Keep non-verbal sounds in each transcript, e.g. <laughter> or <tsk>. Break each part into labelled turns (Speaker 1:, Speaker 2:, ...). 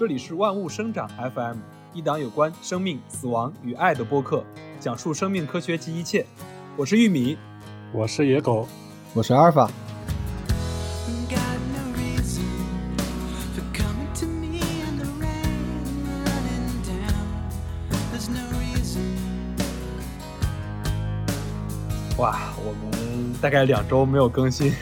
Speaker 1: 这里是万物生长 FM，一档有关生命、死亡与爱的播客，讲述生命科学及一切。我是玉米，
Speaker 2: 我是野狗，
Speaker 3: 我是阿尔法。
Speaker 1: 哇，我们大概两周没有更新，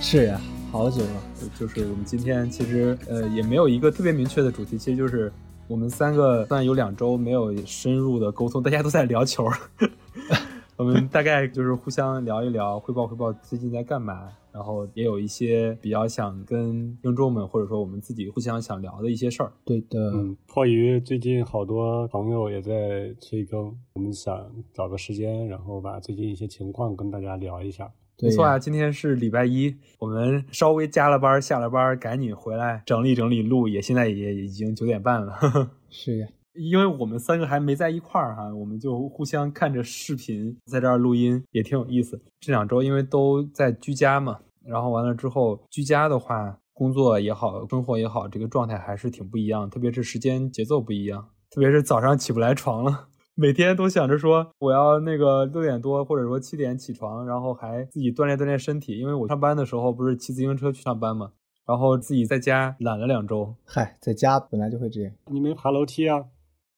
Speaker 3: 是呀，好久了。
Speaker 1: 就是我们今天其实呃也没有一个特别明确的主题，其实就是我们三个算有两周没有深入的沟通，大家都在聊球。<laughs> 我们大概就是互相聊一聊，汇报汇报最近在干嘛，然后也有一些比较想跟听众们或者说我们自己互相想聊的一些事儿。
Speaker 3: 对的，
Speaker 2: 嗯，迫于最近好多朋友也在催更，我们想找个时间，然后把最近一些情况跟大家聊一下。
Speaker 1: 没错啊，今天是礼拜一，我们稍微加了班，下了班赶紧回来整理整理录，也现在也已经九点半了。<laughs>
Speaker 3: 是呀。
Speaker 1: 因为我们三个还没在一块儿哈，我们就互相看着视频在这儿录音，也挺有意思。这两周因为都在居家嘛，然后完了之后居家的话，工作也好，生活也好，这个状态还是挺不一样，特别是时间节奏不一样，特别是早上起不来床了，每天都想着说我要那个六点多或者说七点起床，然后还自己锻炼锻炼身体，因为我上班的时候不是骑自行车去上班嘛，然后自己在家懒了两周。
Speaker 3: 嗨，在家本来就会这样，
Speaker 2: 你没爬楼梯啊？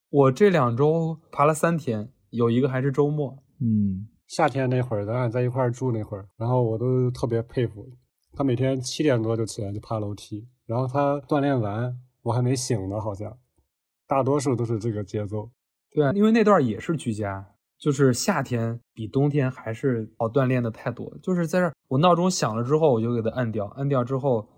Speaker 1: 我这两周爬了三天，有一个还是周末。
Speaker 3: 嗯，
Speaker 2: 夏天那会儿，咱俩在一块儿住那会儿，然后我都特别佩服他，每天七点多就起来就爬楼梯，然后他锻炼完，我还没醒呢，好像，大多数都是这个节奏。
Speaker 1: 对啊，因为那段也是居家，就是夏天比冬天还是好锻炼的太多。就是在这，我闹钟响了之后，我就给它按掉，按掉之后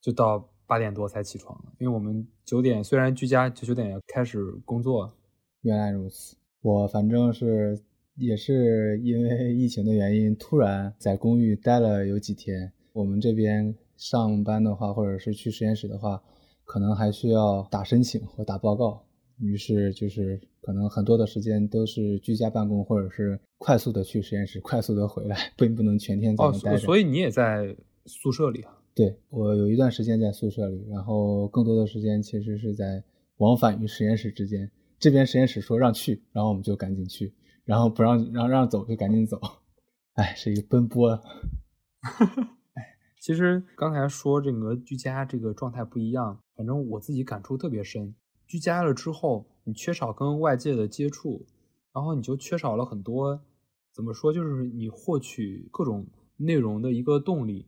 Speaker 1: 就到。八点多才起床因为我们九点虽然居家，就九点要开始工作。
Speaker 3: 原来如此，我反正是也是因为疫情的原因，突然在公寓待了有几天。我们这边上班的话，或者是去实验室的话，可能还需要打申请或打报告，于是就是可能很多的时间都是居家办公，或者是快速的去实验室，快速的回来，并不能全天在那待着。
Speaker 1: 所以你也在宿舍里啊？
Speaker 3: 对我有一段时间在宿舍里，然后更多的时间其实是在往返于实验室之间。这边实验室说让去，然后我们就赶紧去；然后不让让让走就赶紧走。<laughs> 哎，是一个奔波。<laughs>
Speaker 1: 哎，其实刚才说这个居家这个状态不一样，反正我自己感触特别深。居家了之后，你缺少跟外界的接触，然后你就缺少了很多，怎么说，就是你获取各种内容的一个动力。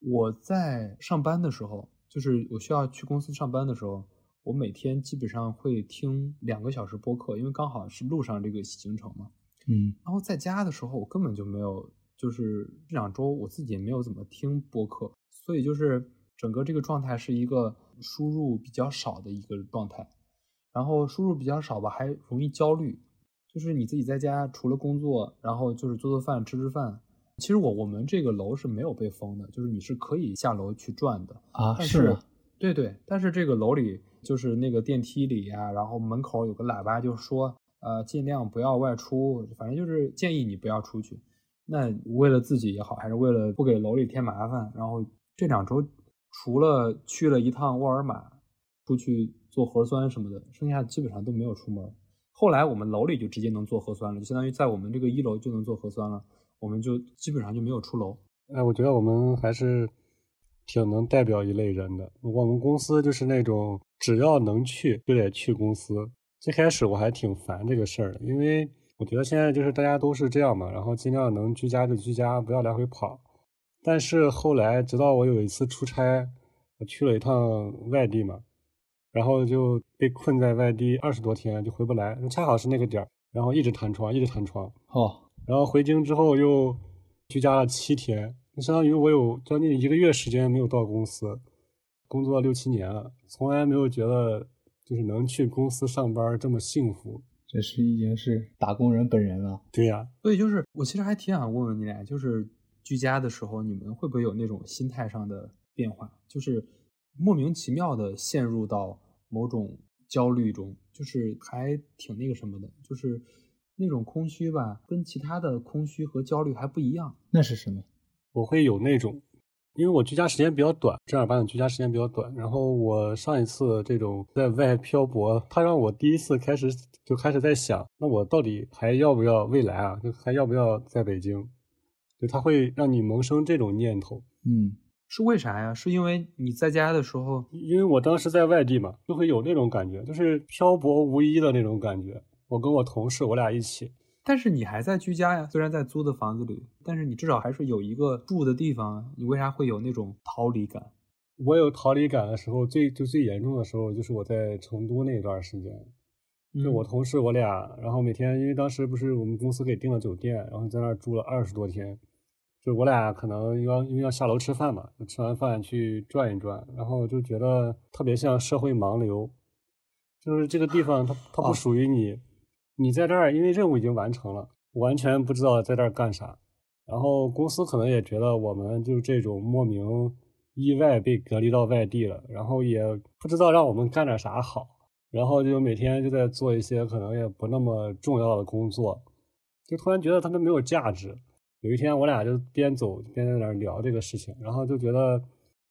Speaker 1: 我在上班的时候，就是我需要去公司上班的时候，我每天基本上会听两个小时播客，因为刚好是路上这个行程嘛。
Speaker 3: 嗯，
Speaker 1: 然后在家的时候，我根本就没有，就是这两周我自己也没有怎么听播客，所以就是整个这个状态是一个输入比较少的一个状态。然后输入比较少吧，还容易焦虑，就是你自己在家除了工作，然后就是做做饭、吃吃饭。其实我我们这个楼是没有被封的，就是你是可以下楼去转的
Speaker 3: 啊。
Speaker 1: 是，对对。但是这个楼里就是那个电梯里呀，然后门口有个喇叭，就说呃尽量不要外出，反正就是建议你不要出去。那为了自己也好，还是为了不给楼里添麻烦，然后这两周除了去了一趟沃尔玛，出去做核酸什么的，剩下基本上都没有出门。后来我们楼里就直接能做核酸了，就相当于在我们这个一楼就能做核酸了。我们就基本上就没有出楼。
Speaker 2: 哎，我觉得我们还是挺能代表一类人的。我们公司就是那种只要能去就得去公司。最开始我还挺烦这个事儿的，因为我觉得现在就是大家都是这样嘛，然后尽量能居家就居家，不要来回跑。但是后来，直到我有一次出差，我去了一趟外地嘛，然后就被困在外地二十多天，就回不来。恰好是那个点儿，然后一直弹窗，一直弹窗。
Speaker 3: 哦。
Speaker 2: 然后回京之后又居家了七天，相当于我有将近一个月时间没有到公司，工作六七年了，从来没有觉得就是能去公司上班这么幸福。
Speaker 3: 这是已经是打工人本人了。
Speaker 2: 对呀，
Speaker 1: 所以就是我其实还挺想问问你俩，就是居家的时候你们会不会有那种心态上的变化，就是莫名其妙的陷入到某种焦虑中，就是还挺那个什么的，就是。那种空虚吧，跟其他的空虚和焦虑还不一样。
Speaker 3: 那是什么？
Speaker 2: 我会有那种，因为我居家时间比较短，正儿八经居家时间比较短。然后我上一次这种在外漂泊，他让我第一次开始就开始在想，那我到底还要不要未来啊？就还要不要在北京？就他会让你萌生这种念头。
Speaker 3: 嗯，
Speaker 1: 是为啥呀？是因为你在家的时候，
Speaker 2: 因为我当时在外地嘛，就会有那种感觉，就是漂泊无依的那种感觉。我跟我同事，我俩一起。
Speaker 1: 但是你还在居家呀，虽然在租的房子里，但是你至少还是有一个住的地方啊。你为啥会有那种逃离感？
Speaker 2: 我有逃离感的时候，最就最严重的时候，就是我在成都那段时间，就我同事我俩，然后每天因为当时不是我们公司给订了酒店，然后在那儿住了二十多天，就我俩可能要因为要下楼吃饭嘛，就吃完饭去转一转，然后就觉得特别像社会盲流，就是这个地方它它不属于你。你在这儿，因为任务已经完成了，完全不知道在这儿干啥。然后公司可能也觉得我们就这种莫名意外被隔离到外地了，然后也不知道让我们干点啥好，然后就每天就在做一些可能也不那么重要的工作，就突然觉得他们没有价值。有一天我俩就边走边在那儿聊这个事情，然后就觉得，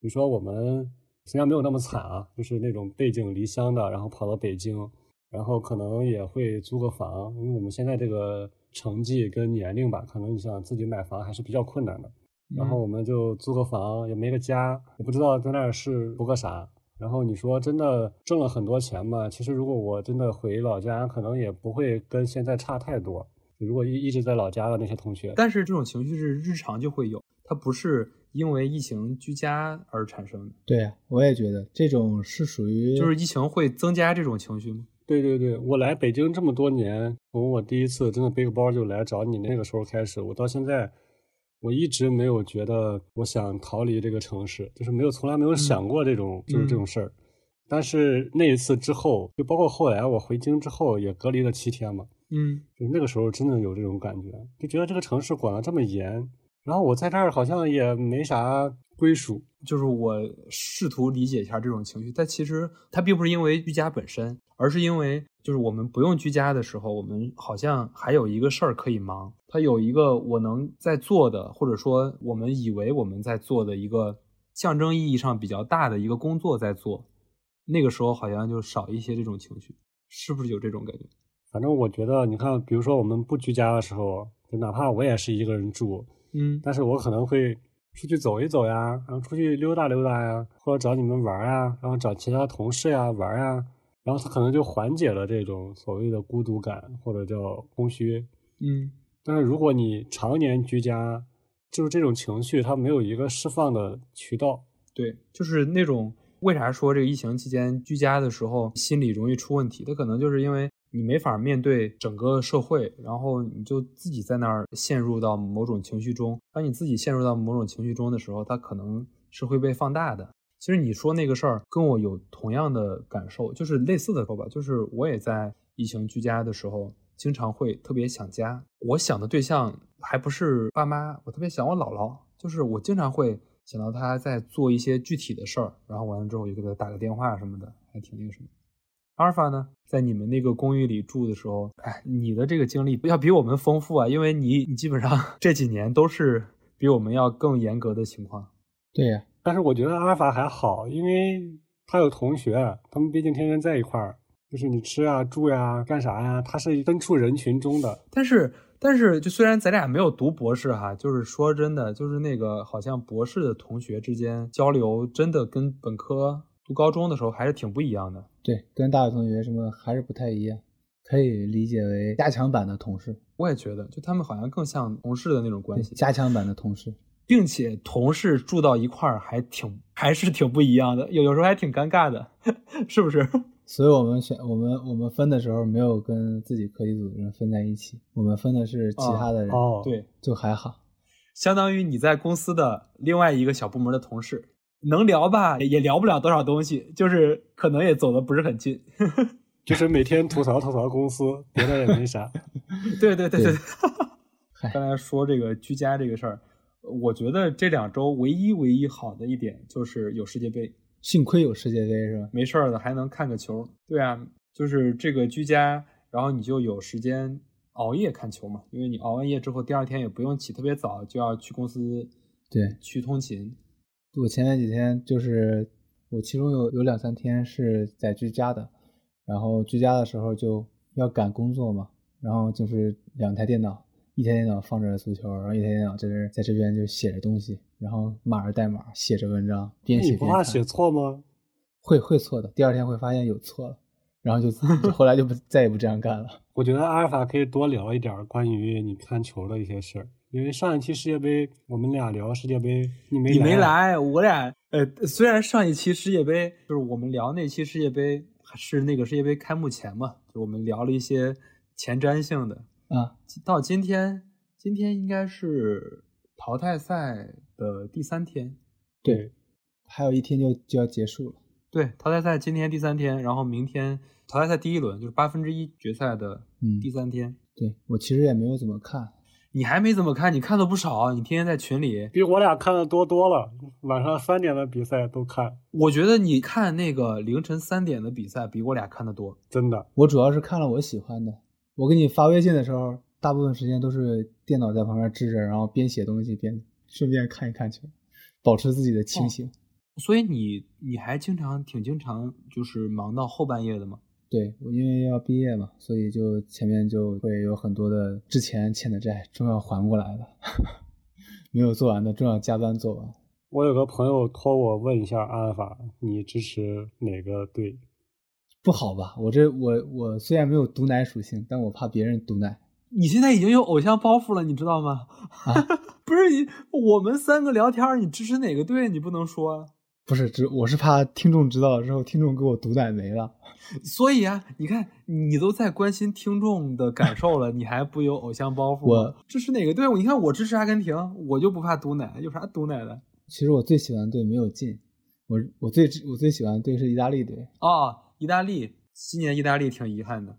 Speaker 2: 你说我们虽然没有那么惨啊，就是那种背井离乡的，然后跑到北京。然后可能也会租个房，因为我们现在这个成绩跟年龄吧，可能你想自己买房还是比较困难的。然后我们就租个房，也没个家，也不知道在那儿是图个啥。然后你说真的挣了很多钱嘛？其实如果我真的回老家，可能也不会跟现在差太多。如果一一直在老家的那些同学，
Speaker 1: 但是这种情绪是日常就会有，它不是因为疫情居家而产生的。
Speaker 3: 对呀，我也觉得这种是属于，
Speaker 1: 就是疫情会增加这种情绪吗？
Speaker 2: 对对对，我来北京这么多年，从我第一次真的背个包就来找你那个时候开始，我到现在，我一直没有觉得我想逃离这个城市，就是没有从来没有想过这种就是这种事儿。但是那一次之后，就包括后来我回京之后也隔离了七天嘛，
Speaker 1: 嗯，
Speaker 2: 就那个时候真的有这种感觉，就觉得这个城市管得这么严，然后我在这儿好像也没啥归属。
Speaker 1: 就是我试图理解一下这种情绪，但其实它并不是因为居家本身。而是因为，就是我们不用居家的时候，我们好像还有一个事儿可以忙。它有一个我能在做的，或者说我们以为我们在做的一个象征意义上比较大的一个工作在做。那个时候好像就少一些这种情绪，是不是有这种感觉？
Speaker 2: 反正我觉得，你看，比如说我们不居家的时候，就哪怕我也是一个人住，
Speaker 1: 嗯，
Speaker 2: 但是我可能会出去走一走呀，然后出去溜达溜达呀，或者找你们玩呀，然后找其他同事呀玩呀。然后他可能就缓解了这种所谓的孤独感或者叫空虚，
Speaker 1: 嗯。
Speaker 2: 但是如果你常年居家，就是这种情绪，它没有一个释放的渠道。
Speaker 1: 对，就是那种为啥说这个疫情期间居家的时候心理容易出问题？它可能就是因为你没法面对整个社会，然后你就自己在那儿陷入到某种情绪中。当你自己陷入到某种情绪中的时候，它可能是会被放大的。其实你说那个事儿跟我有同样的感受，就是类似的说吧，就是我也在疫情居家的时候，经常会特别想家。我想的对象还不是爸妈，我特别想我姥姥，就是我经常会想到她在做一些具体的事儿，然后完了之后就给她打个电话什么的，还挺那个什么。阿尔法呢，在你们那个公寓里住的时候，哎，你的这个经历要比我们丰富啊，因为你你基本上 <laughs> 这几年都是比我们要更严格的情况。
Speaker 3: 对呀。
Speaker 2: 但是我觉得阿尔法还好，因为他有同学，他们毕竟天天在一块儿，就是你吃啊、住呀、干啥呀，他是身处人群中的。
Speaker 1: 但是，但是，就虽然咱俩没有读博士哈，就是说真的，就是那个好像博士的同学之间交流，真的跟本科读高中的时候还是挺不一样的。
Speaker 3: 对，跟大学同学什么还是不太一样，可以理解为加强版的同事。
Speaker 1: 我也觉得，就他们好像更像同事的那种关系，
Speaker 3: 加强版的同事。
Speaker 1: 并且同事住到一块儿还挺 <laughs> 还是挺不一样的，有有时候还挺尴尬的，<laughs> 是不是？<laughs>
Speaker 3: 所以我们选我们我们分的时候没有跟自己课题组的人分在一起，我们分的是其他的人。
Speaker 2: 哦，
Speaker 1: 对，
Speaker 3: 就还好。
Speaker 1: 相当于你在公司的另外一个小部门的同事，能聊吧，也聊不了多少东西，就是可能也走的不是很近，
Speaker 2: 就是每天吐槽吐槽公司，别的也没啥。
Speaker 1: 对对对对。刚才说这个居家这个事儿。我觉得这两周唯一唯一好的一点就是有世界杯，
Speaker 3: 幸亏有世界杯是吧？
Speaker 1: 没事儿的还能看个球。对啊，就是这个居家，然后你就有时间熬夜看球嘛，因为你熬完夜之后，第二天也不用起特别早就要去公司，
Speaker 3: 对，
Speaker 1: 去通勤，
Speaker 3: 我前面几天就是我其中有有两三天是在居家的，然后居家的时候就要赶工作嘛，然后就是两台电脑，一天电脑放着足球，然后一天电脑在这在这边就写着东西，然后码着代码写着文章，边写
Speaker 2: 你不。怕写错吗？
Speaker 3: 会会错的，第二天会发现有错了，然后就就 <laughs> 后来就不再也不这样干了。
Speaker 2: 我觉得阿尔法可以多聊一点关于你看球的一些事儿，因为上一期世界杯我们俩聊世界杯，你没
Speaker 1: 你没，
Speaker 2: 来，
Speaker 1: 我俩呃，虽然上一期世界杯就是我们聊那期世界杯是那个世界杯开幕前嘛，就我们聊了一些前瞻性的。
Speaker 3: 啊，
Speaker 1: 到今天，今天应该是淘汰赛的第三天。
Speaker 3: 对，还有一天就就要结束了。
Speaker 1: 对，淘汰赛今天第三天，然后明天淘汰赛第一轮就是八分之一决赛的
Speaker 3: 嗯
Speaker 1: 第三天。
Speaker 3: 对我其实也没有怎么看，
Speaker 1: 你还没怎么看，你看的不少，你天天在群里。
Speaker 2: 比我俩看的多多了，晚上三点的比赛都看，
Speaker 1: 我觉得你看那个凌晨三点的比赛比我俩看的多。
Speaker 2: 真的。
Speaker 3: 我主要是看了我喜欢的。我给你发微信的时候，大部分时间都是电脑在旁边支着，然后边写东西边顺便看一看去，保持自己的清醒。
Speaker 1: 所以你你还经常挺经常就是忙到后半夜的吗？
Speaker 3: 对我因为要毕业嘛，所以就前面就会有很多的之前欠的债终要还过来了，<laughs> 没有做完的终要加班做完。
Speaker 2: 我有个朋友托我问一下阿尔法，你支持哪个队？
Speaker 3: 不好吧？我这我我虽然没有毒奶属性，但我怕别人毒奶。
Speaker 1: 你现在已经有偶像包袱了，你知道吗？
Speaker 3: 啊 <laughs>
Speaker 1: 不是你，我们三个聊天，你支持哪个队？你不能说啊。
Speaker 3: 不是，只我是怕听众知道了之后，听众给我毒奶没了。
Speaker 1: 所以啊，你看，你都在关心听众的感受了，你还不有偶像包袱？
Speaker 3: 我
Speaker 1: 支持哪个队伍？你看我支持阿根廷，我就不怕毒奶，有啥毒奶的？
Speaker 3: 其实我最喜欢的队没有进，我我最我最喜欢的队是意大利队。
Speaker 1: 哦，意大利，今年意大利挺遗憾的，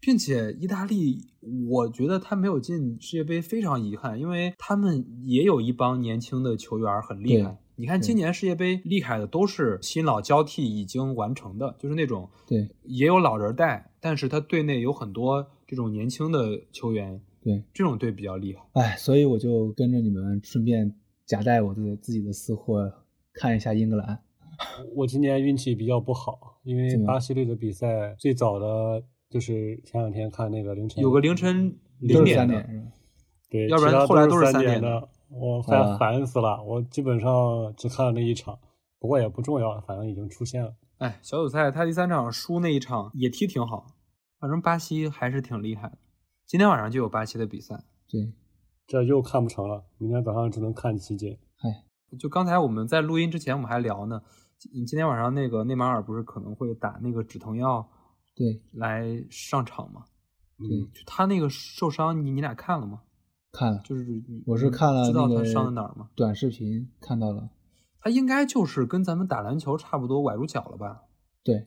Speaker 1: 并且意大利，我觉得他没有进世界杯非常遗憾，因为他们也有一帮年轻的球员很厉害。你看今年世界杯厉害的都是新老交替已经完成的，就是那种
Speaker 3: 对
Speaker 1: 也有老人带，但是他队内有很多这种年轻的球员，
Speaker 3: 对，
Speaker 1: 这种队比较厉害。
Speaker 3: 哎，所以我就跟着你们顺便夹带我的自己的私货，看一下英格兰。
Speaker 2: 我今年运气比较不好，因为巴西队的比赛最早的就是前两天看那个凌晨
Speaker 1: 有个凌晨零点的？
Speaker 2: 对，
Speaker 1: 要不然后来都是
Speaker 2: 三
Speaker 1: 三点
Speaker 2: 的，我烦烦死了。我基本上只看了那一场，不过也不重要，反正已经出现了。
Speaker 1: 哎，小组赛他第三场输那一场也踢挺好，反正巴西还是挺厉害的。今天晚上就有巴西的比赛，
Speaker 3: 对，
Speaker 2: 这又看不成了，明天早上只能看集锦。
Speaker 3: 哎，
Speaker 1: 就刚才我们在录音之前我们还聊呢，今今天晚上那个内马尔不是可能会打那个止疼药
Speaker 3: 对，
Speaker 1: 来上场吗？
Speaker 2: 嗯，
Speaker 1: 就他那个受伤，你你俩看了吗？
Speaker 3: 看了，
Speaker 1: 就是
Speaker 3: 我是看了
Speaker 1: 知道他伤在哪儿吗？
Speaker 3: 短视频看到了。
Speaker 1: 他应该就是跟咱们打篮球差不多，崴住脚了吧？
Speaker 3: 对，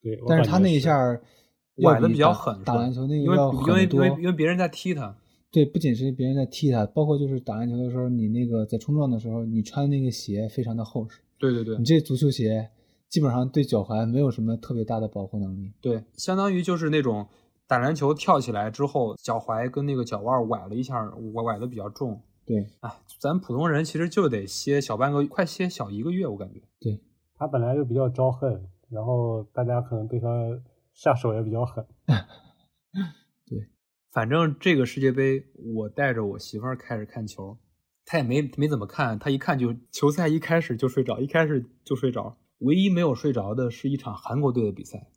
Speaker 2: 对，
Speaker 3: 但是他那一下
Speaker 1: 崴的比较狠，
Speaker 3: 打篮球那
Speaker 1: 因为
Speaker 3: 个要
Speaker 1: 因为因。为因为别人在踢他，
Speaker 3: 对，不仅是别人在踢他，包括就是打篮球的时候，你那个在冲撞的时候，你穿那个鞋非常的厚实，
Speaker 1: 对对对
Speaker 3: 你这足球鞋基本上对脚踝没有什么特别大的保护能力。
Speaker 1: 对，相当于就是那种打篮球跳起来之后，脚踝跟那个脚腕崴了一下，崴崴的比较重。
Speaker 3: 对
Speaker 1: 哎，咱普通人其实就得歇小半个，快歇小一个月，我感觉。
Speaker 3: 对，
Speaker 2: 他本来就比较招恨，然后大家可能对他下手也比较狠。<laughs>
Speaker 1: 对反正这个世界杯，我带着我媳妇儿开始看球，她也没没怎么看，他一看就球赛一开始就睡着，一开始就睡着。唯一没有睡着的是一场韩国队的比赛，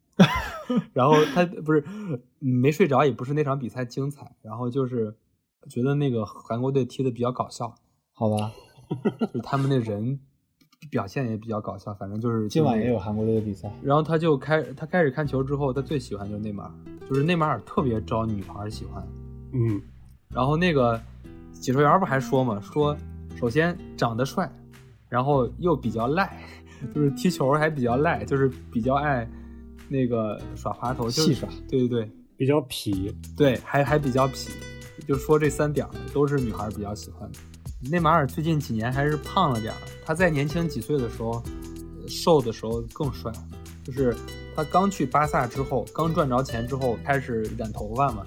Speaker 1: <laughs> 然后他不是嗯没睡着，也不是那场比赛精彩，然后就是觉得那个韩国队踢的比较搞笑，
Speaker 3: 好吧，
Speaker 1: 就是他们那人表现也比较搞笑，反正就是
Speaker 3: 今晚也有韩国队的比赛。
Speaker 1: 然后他就开他开始看球之后，他最喜欢就是内马尔，就是内马尔特别招女孩喜欢。
Speaker 2: 嗯，
Speaker 1: 然后那个解说员不还说嘛，说首先长得帅，然后又比较赖，就是踢球还比较赖，就是比较爱那个耍滑头，就是
Speaker 3: 戏耍。
Speaker 1: 对对对
Speaker 2: 比较痞。
Speaker 1: 对，还还比较痞，就说这三点儿都是女孩比较喜欢的。内马尔最近几年还是胖了点儿，他在年轻几岁的时候，呃瘦的时候更帅。就是他刚去巴萨之后，刚赚着钱之后开始染头发嘛，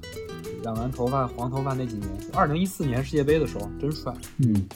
Speaker 1: 染完头发黄头发那几年，二零一四年世界杯的时候真帅。
Speaker 3: 嗯，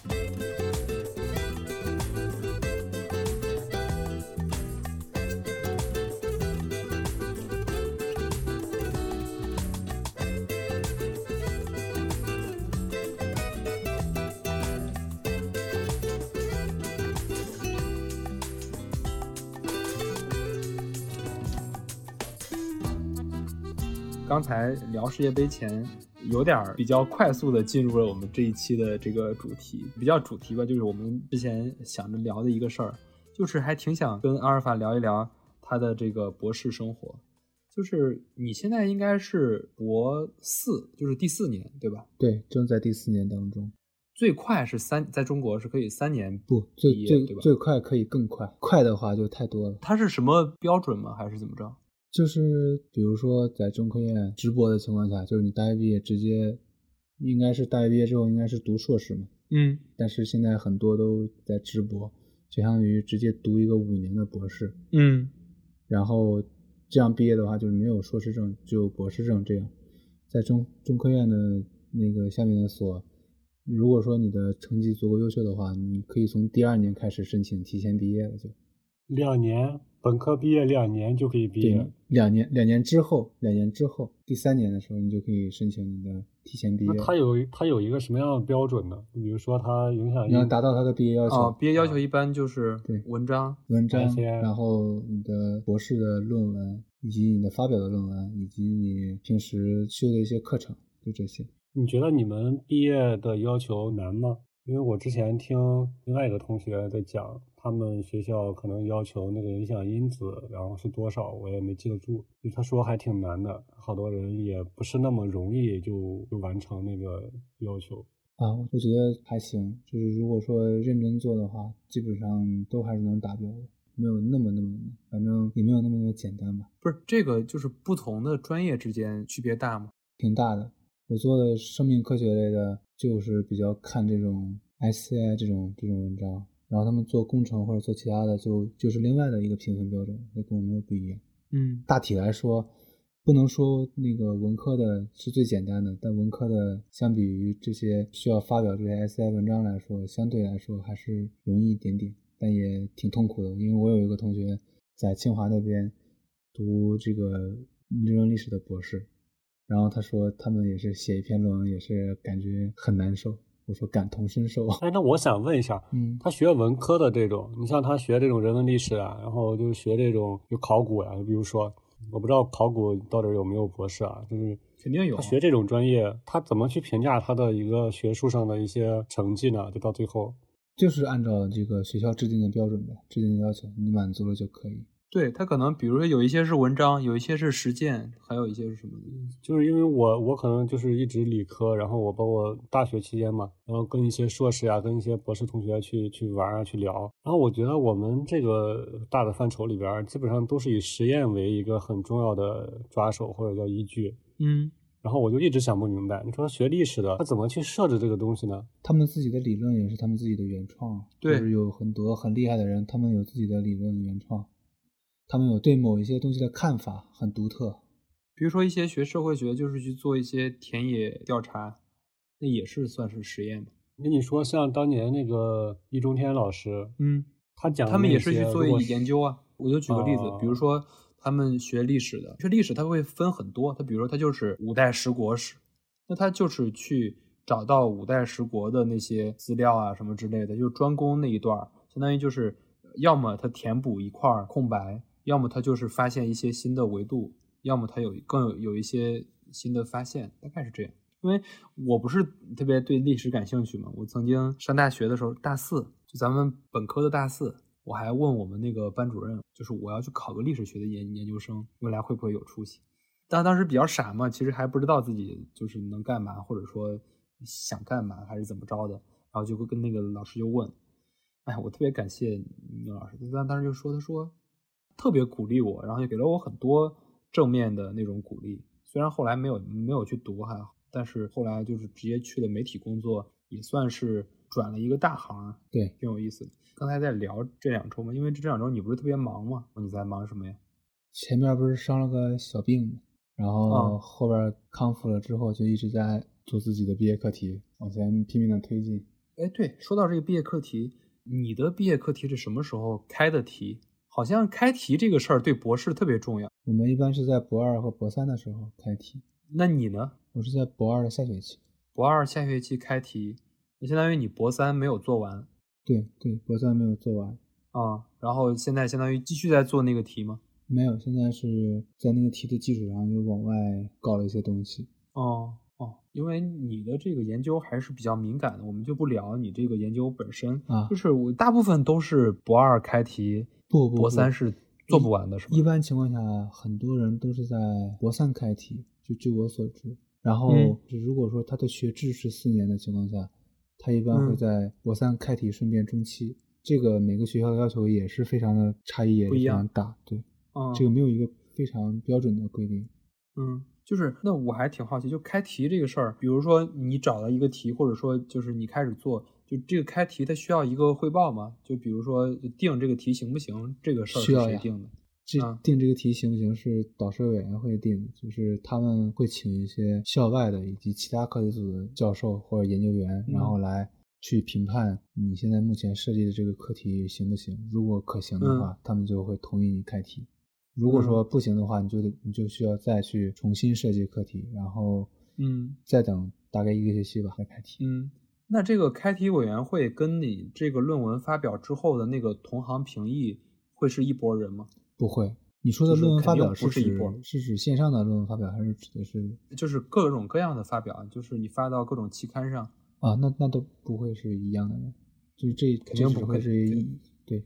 Speaker 1: 刚才聊世界杯前，有点比较快速的进入了我们这一期的这个主题，比较主题吧，就是我们之前想着聊的一个事儿，就是还挺想跟阿尔法聊一聊他的这个博士生活。就是你现在应该是博四，就是第四年，对吧？
Speaker 3: 对，正在第四年当中。
Speaker 1: 最快是三，在中国是可以三年
Speaker 3: 不最最？最快可以更快，快的话就太多了。
Speaker 1: 它是什么标准吗？还是怎么着？
Speaker 3: 就是比如说在中科院直播的情况下，就是你大学毕业直接，应该是大学毕业之后应该是读硕士嘛。
Speaker 1: 嗯。
Speaker 3: 但是现在很多都在直播，就相当于直接读一个五年的博士。
Speaker 1: 嗯。
Speaker 3: 然后。这样毕业的话，就是没有硕士证，只有博士证。这样，在中中科院的那个下面的所，如果说你的成绩足够优秀的话，你可以从第二年开始申请提前毕业了，就
Speaker 2: 两年。本科毕业两年就可以毕业，
Speaker 3: 两年两年之后，两年之后第三年的时候，你就可以申请你的提前毕业。
Speaker 2: 他有他有一个什么样的标准呢？比如说他影响
Speaker 3: 你要达到他的毕业要求，
Speaker 1: 毕业要求一般就是
Speaker 3: 对
Speaker 1: 文章
Speaker 3: 文章，然后你的博士的论文，以及你的发表的论文，以及你平时修的一些课程，就这些。
Speaker 2: 你觉得你们毕业的要求难吗？因为我之前听另外一个同学在讲。他们学校可能要求那个影响因子，然后是多少，我也没记得住。就他说还挺难的，好多人也不是那么容易就就完成那个要求
Speaker 3: 啊。我觉得还行，就是如果说认真做的话，基本上都还是能达标的，没有那么那么难，反正也没有那么那么简单吧。
Speaker 1: 不是这个，就是不同的专业之间区别大吗？
Speaker 3: 挺大的。我做的生命科学类的，就是比较看这种 SCI 这种这种文章。然后他们做工程或者做其他的，就就是另外的一个评分标准，那跟我们又不一样。
Speaker 1: 嗯，
Speaker 3: 大体来说，不能说那个文科的是最简单的，但文科的相比于这些需要发表这些 SCI 文章来说，相对来说还是容易一点点，但也挺痛苦的。因为我有一个同学在清华那边读这个人文历史的博士，然后他说他们也是写一篇论文，也是感觉很难受。我说感同身受。
Speaker 2: 哎，那我想问一下，
Speaker 3: 嗯，
Speaker 2: 他学文科的这种，你像他学这种人文历史啊，然后就学这种就考古呀，就比如说，我不知道考古到底有没有博士啊，就是
Speaker 1: 肯定有。
Speaker 2: 他学这种专业，他怎么去评价他的一个学术上的一些成绩呢？就到最后，
Speaker 3: 就是按照这个学校制定的标准呗，制定的要求，你满足了就可以。
Speaker 1: 对他可能，比如说有一些是文章，有一些是实践，还有一些是什么？
Speaker 2: 就是因为我我可能就是一直理科，然后我包括大学期间嘛，然后跟一些硕士啊，跟一些博士同学去去玩啊，去聊。然后我觉得我们这个大的范畴里边，基本上都是以实验为一个很重要的抓手或者叫依据。
Speaker 1: 嗯。
Speaker 2: 然后我就一直想不明白，你说学历史的他怎么去设置这个东西呢？
Speaker 3: 他们自己的理论也是他们自己的原创，
Speaker 1: 对，
Speaker 3: 就是有很多很厉害的人，他们有自己的理论原创。他们有对某一些东西的看法很独特，
Speaker 1: 比如说一些学社会学就是去做一些田野调查，那也是算是实验的。
Speaker 2: 那你说像当年那个易中天老师，
Speaker 1: 嗯，
Speaker 2: 他讲
Speaker 1: 他们也是去做研究啊。我就举个例子，
Speaker 2: 哦
Speaker 1: 比如说他们学历史的，学历史他会分很多，他比如说他就是五代十国史，那他就是去找到五代十国的那些资料啊什么之类的，就专攻那一段，相当于就是要么他填补一块空白。要么他就是发现一些新的维度，要么他有更有有一些新的发现，大概是这样。因为我不是特别对历史感兴趣嘛，我曾经上大学的时候，大四就咱们本科的大四，我还问我们那个班主任，就是我要去考个历史学的研研究生，未来会不会有出息？但当时比较傻嘛，其实还不知道自己就是能干嘛，或者说想干嘛还是怎么着的，然后就跟那个老师就问，哎，我特别感谢牛老师，他当时就说，他说。特别鼓励我，然后也给了我很多正面的那种鼓励。虽然后来没有没有去读哈，但是后来就是直接去了媒体工作，也算是转了一个大行。
Speaker 3: 对，
Speaker 1: 挺有意思的。刚才在聊这两周嘛，因为这两周你不是特别忙嘛？你在忙什么呀？
Speaker 3: 前面不是生了个小病嘛，然后后边康复了之后，就一直在做自己的毕业课题，往前拼命的推进。
Speaker 1: 哎，对，说到这个毕业课题，你的毕业课题是什么时候开的题？好像开题这个事儿对博士特别重要。
Speaker 3: 我们一般是在博二和博三的时候开题。
Speaker 1: 那你呢？
Speaker 3: 我是在博二的下学期。
Speaker 1: 博二下学期开题，那相当于你博三没有做完。
Speaker 3: 对对，博三没有做完
Speaker 1: 啊。然后现在相当于继续在做那个题吗？
Speaker 3: 没有，现在是在那个题的基础上又往外搞了一些东西。
Speaker 1: 哦哦，因为你的这个研究还是比较敏感的，我们就不聊你这个研究本身
Speaker 3: 啊
Speaker 1: 就是我大部分都是博二开题，
Speaker 3: 不不不
Speaker 1: 博三是做不完的，是吧？
Speaker 3: 一般情况下，很多人都是在博三开题，就据我所知。然后
Speaker 1: 嗯，
Speaker 3: 如果说他的学制是四年的情况下，他一般会
Speaker 1: 嗯
Speaker 3: 在博三开题，顺便中期。这个每个学校的要求也是非常的差异，也非
Speaker 1: 不一样
Speaker 3: 常大。对，
Speaker 1: 嗯，
Speaker 3: 这个没有一个非常标准的规定。
Speaker 1: 嗯，就是那我还挺好奇，就开题这个事儿，比如说你找了一个题，或者说就是你开始做，就这个开题它需要一个汇报吗？就比如说定这个题行不行，这个事儿是
Speaker 3: 需要呀
Speaker 1: 谁定的？
Speaker 3: 这
Speaker 1: 啊
Speaker 3: 定这个题行不行是导师委员会定的，就是他们会请一些校外的以及其他课题组的教授或者研究员，然后
Speaker 1: 嗯
Speaker 3: 来去评判你现在目前设计的这个课题行不行。如果可行的
Speaker 1: 嗯
Speaker 3: 话，他们就会同意你开题；如果说不行的话，你就得你就需要再去重新设计课题，然后
Speaker 1: 嗯
Speaker 3: 再等大概一个学期吧再开题。
Speaker 1: 嗯，那这个开题委员会跟你这个论文发表之后的那个同行评议会是一拨人吗？
Speaker 3: 不会，你说的论文发表是指
Speaker 1: 不是一波
Speaker 3: 是指线上的论文发表，还是指的是
Speaker 1: 就是各种各样的发表，就是你发到各种期刊上。
Speaker 3: 啊，那那都不会是一样的人，就是这
Speaker 1: 肯定不会
Speaker 3: 是一对。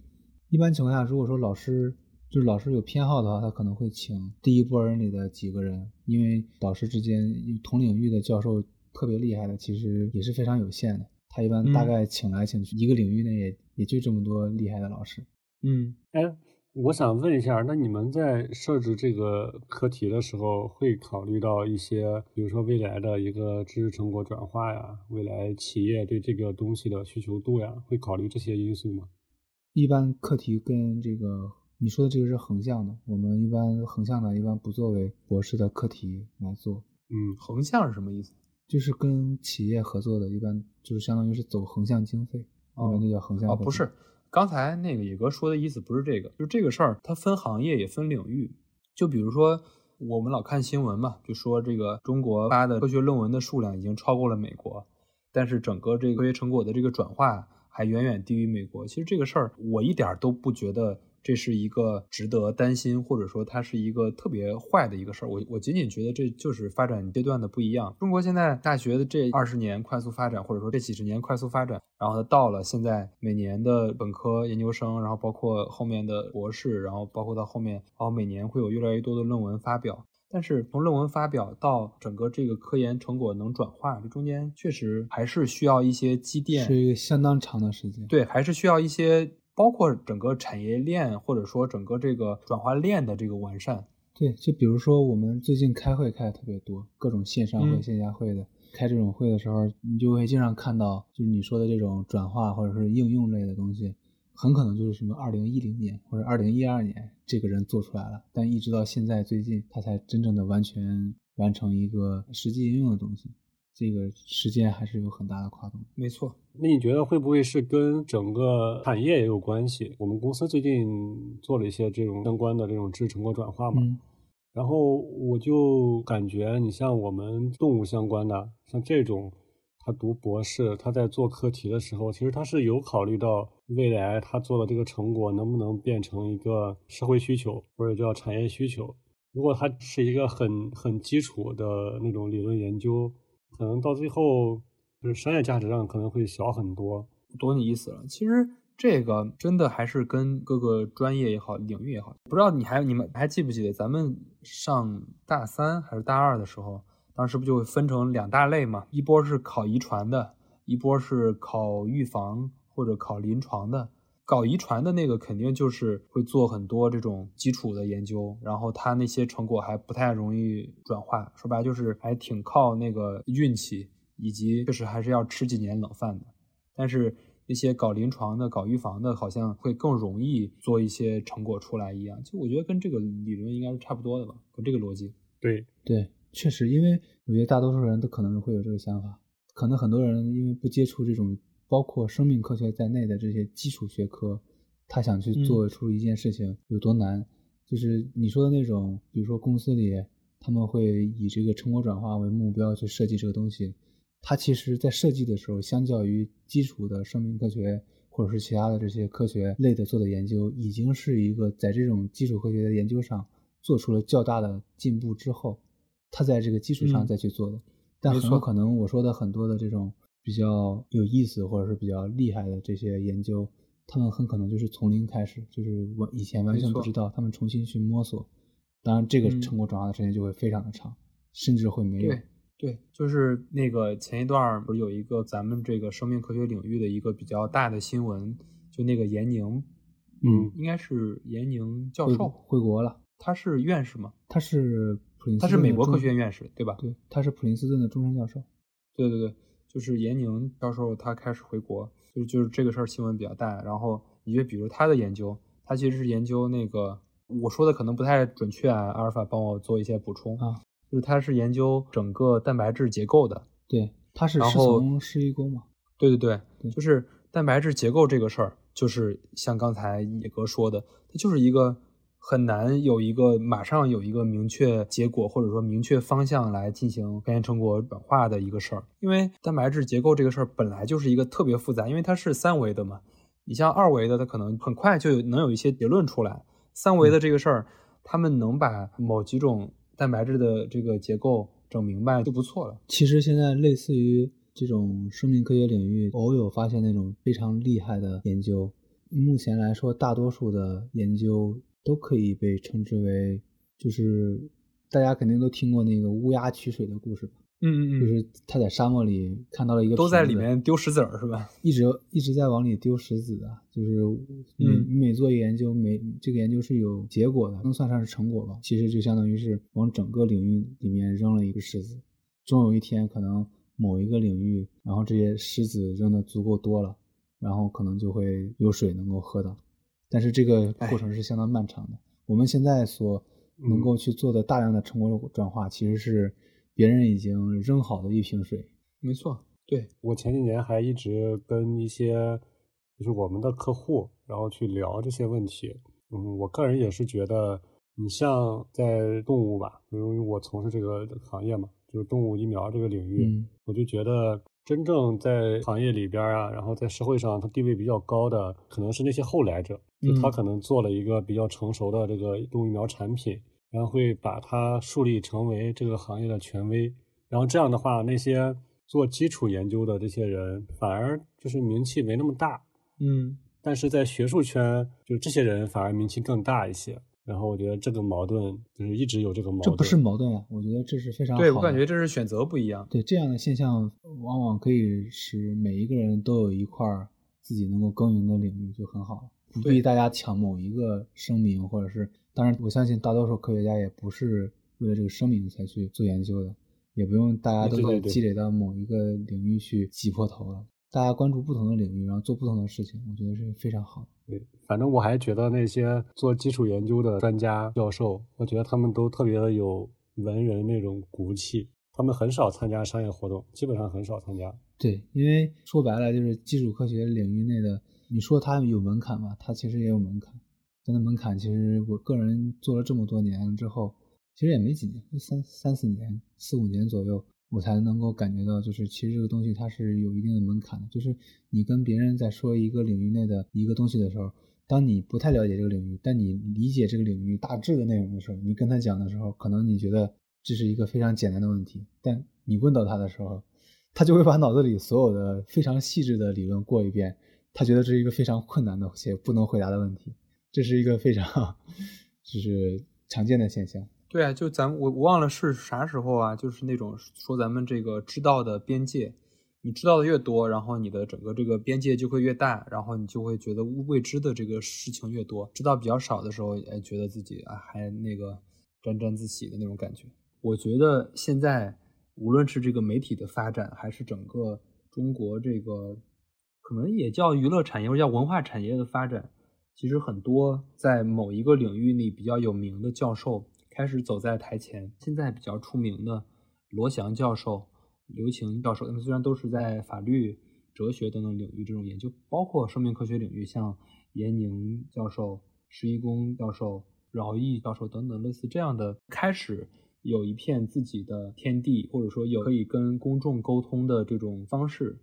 Speaker 3: 一般情况下，如果说老师就是老师有偏好的话，他可能会请第一波人里的几个人，因为导师之间同领域的教授特别厉害的，其实也是非常有限的。他一般大
Speaker 1: 嗯
Speaker 3: 概请来请去，一个领域内也也就这么多厉害的老师。
Speaker 1: 嗯
Speaker 2: 哎，我想问一下，那你们在设置这个课题的时候，会考虑到一些，比如说未来的一个知识成果转化呀，未来企业对这个东西的需求度呀，会考虑这些因素吗？
Speaker 3: 一般课题跟这个你说的这个是横向的，我们一般横向的一般不作为博士的课题来做。
Speaker 2: 嗯，
Speaker 1: 横向是什么意思？
Speaker 3: 就是跟企业合作的，一般就是相当于是走横向经费，一般就叫横向
Speaker 1: 哦，不是，刚才那个野哥说的意思不是这个，就是这个事儿它分行业也分领域。就比如说我们老看新闻嘛，就说这个中国发的科学论文的数量已经超过了美国，但是整个这个科学成果的这个转化还远远低于美国。其实这个事儿我一点儿都不觉得这是一个值得担心，或者说它是一个特别坏的一个事儿。我我仅仅觉得这就是发展阶段的不一样。中国现在大学的这二十年快速发展，或者说这几十年快速发展，然后它到了现在每年的本科、研究生，然后包括后面的博士，然后包括到后面，然后每年会有越来越多的论文发表。但是从论文发表到整个这个科研成果能转化，这中间确实还是需要一些积淀，
Speaker 3: 是一个相当长的时间。
Speaker 1: 对，还是需要一些包括整个产业链或者说整个这个转化链的这个完善。
Speaker 3: 对，就比如说我们最近开会开的特别多，各种线上会、
Speaker 1: 嗯
Speaker 3: 线下会的。开这种会的时候，你就会经常看到，就是你说的这种转化或者是应用类的东西，很可能就是什么二零一零年或者二零一二年这个人做出来了，但一直到现在最近，他才真正的完全完成一个实际应用的东西，这个时间还是有很大的跨度。
Speaker 1: 没错，
Speaker 2: 那你觉得会不会是跟整个产业也有关系？我们公司最近做了一些这种相关的这种知识成果转化嘛，
Speaker 3: 嗯
Speaker 2: 然后我就感觉，你像我们动物相关的，像这种，他读博士，他在做课题的时候，其实他是有考虑到未来他做的这个成果能不能变成一个社会需求或者叫产业需求。如果他是一个很很基础的那种理论研究，可能到最后就是商业价值上可能会小很多。
Speaker 1: 懂你意思了。其实这个真的还是跟各个专业也好、领域也好，不知道你还你们还记不记得咱们上大三还是大二的时候，当时不就分成两大类嘛？一波是考遗传的，一波是考预防或者考临床的。搞遗传的那个肯定就是会做很多这种基础的研究，然后他那些成果还不太容易转化，说白了就是还挺靠那个运气，以及确实还是要吃几年冷饭的。但是那些搞临床的、搞预防的，好像会更容易做一些成果出来一样。就我觉得跟这个理论应该是差不多的吧，跟这个逻辑。
Speaker 2: 对，
Speaker 3: 对，确实，因为我觉得大多数人都可能会有这个想法，可能很多人因为不接触这种包括生命科学在内的这些基础学科，他想去做出一件事情有多难，就是你说的那种，比如说公司里他们会以这个成果转化为目标去设计这个东西，它其实在设计的时候，相较于基础的生命科学或者是其他的这些科学类的做的研究，已经是一个在这种基础科学的研究上做出了较大的进步之后，他在这个基础上
Speaker 1: 嗯。
Speaker 3: 再去做的。但很有可能我说的很多的这种比较有意思或者是比较厉害的这些研究，他们很可能就是从零开始，就是我以前完全不知道，他们重新去摸索。当然，这个
Speaker 1: 嗯
Speaker 3: 成果转化的时间就会非常的长，甚至会没有。
Speaker 1: 对对，就是那个前一段不是有一个咱们这个生命科学领域的一个比较大的新闻，就那个严宁，
Speaker 3: 嗯，
Speaker 1: 应该是严宁教授，
Speaker 3: 回国了，
Speaker 1: 他是院士吗？
Speaker 3: 他是普林斯
Speaker 1: 他是美国科学院院士，对吧？
Speaker 3: 对，他是普林斯顿的终身教授。
Speaker 1: 对对对，就是严宁教授他开始回国，就是就是这个事儿新闻比较大。然后你就比如他的研究，他其实是研究那个我说的可能不太准确啊，阿尔法帮我做一些补充
Speaker 3: 啊，
Speaker 1: 就是他是研究整个蛋白质结构的。
Speaker 3: 对，他是从施一公嘛。
Speaker 1: 对对对，
Speaker 3: 对
Speaker 1: 就是蛋白质结构这个事儿，就是像刚才野哥说的，它就是一个很难有一个马上有一个明确结果或者说明确方向来进行科研成果转化的一个事儿。因为蛋白质结构这个事儿本来就是一个特别复杂，因为它是三维的嘛。你像二维的，它可能很快就有能有一些结论出来。三维的这个事儿，他们能把某几种蛋白质的这个结构整明白就不错了。
Speaker 3: 其实现在类似于这种生命科学领域，偶有发现那种非常厉害的研究。目前来说，大多数的研究都可以被称之为，就是大家肯定都听过那个乌鸦取水的故事吧？
Speaker 1: 嗯嗯
Speaker 3: 就是他在沙漠里看到了一个
Speaker 1: 都在里面丢石子儿是吧？
Speaker 3: 一直一直在往里丢石子啊，就是每、
Speaker 1: 嗯
Speaker 3: 每做一个研究，每这个研究是有结果的，能算上是成果吧。其实就相当于是往整个领域里面扔了一个石子，终有一天可能某一个领域，然后这些石子扔的足够多了，然后可能就会有水能够喝到。但是这个过程是相当漫长的。我们现在所能够去做的大量的成果转化，其实是别人已经扔好的一瓶水。
Speaker 1: 没错，对，
Speaker 2: 我前几年还一直跟一些就是我们的客户，然后去聊这些问题。嗯，我个人也是觉得，你像在动物吧，因为我从事这个行业嘛，就是动物疫苗这个领域，
Speaker 3: 嗯
Speaker 2: 我就觉得真正在行业里边啊，然后在社会上它地位比较高的，可能是那些后来者，就他
Speaker 3: 嗯
Speaker 2: 可能做了一个比较成熟的这个动物疫苗产品，然后会把它树立成为这个行业的权威。然后这样的话，那些做基础研究的这些人，反而就是名气没那么大，
Speaker 1: 嗯，
Speaker 2: 但是在学术圈，就这些人反而名气更大一些。然后我觉得这个矛盾就是一直有这个矛盾，
Speaker 3: 这不是矛盾呀，我觉得这是非常好。
Speaker 1: 对我感觉这是选择不一样。
Speaker 3: 对这样的现象，往往可以使每一个人都有一块自己能够耕耘的领域，就很好，不
Speaker 1: 对
Speaker 3: 必大家抢某一个声明，或者是当然，我相信大多数科学家也不是为了这个声明才去做研究的，也不用大家都是
Speaker 2: 对对对
Speaker 3: 积累到某一个领域去挤破头了。大家关注不同的领域，然后做不同的事情，我觉得是非常好的。
Speaker 2: 对，反正我还觉得那些做基础研究的专家教授，我觉得他们都特别的有文人那种骨气，他们很少参加商业活动，基本上很少参加。
Speaker 3: 对，因为说白了就是基础科学领域内的，你说它有门槛吧，它其实也有门槛。它的门槛其实我个人做了这么多年之后，其实也没几年，就三三四年、四五年左右，我才能够感觉到，就是其实这个东西它是有一定的门槛的。就是你跟别人在说一个领域内的一个东西的时候，当你不太了解这个领域，但你理解这个领域大致的内容的时候，你跟他讲的时候，可能你觉得这是一个非常简单的问题，但你问到他的时候，他就会把脑子里所有的非常细致的理论过一遍，他觉得这是一个非常困难的且不能回答的问题，这是一个非常就是常见的现象。
Speaker 1: 对啊，就咱我我忘了是啥时候啊，就是那种说咱们这个知道的边界，你知道的越多，然后你的整个这个边界就会越大，然后你就会觉得未知的这个事情越多。知道比较少的时候，哎，觉得自己啊还那个沾沾自喜的那种感觉。我觉得现在无论是这个媒体的发展，还是整个中国这个可能也叫娱乐产业或者叫文化产业的发展，其实很多在某一个领域里比较有名的教授开始走在台前。现在比较出名的罗翔教授、刘擎教授，他们虽然都是在法律、哲学等等领域这种研究，包括生命科学领域，像严宁教授、施一公教授、饶毅教授等等类似这样的，开始有一片自己的天地，或者说有可以跟公众沟通的这种方式。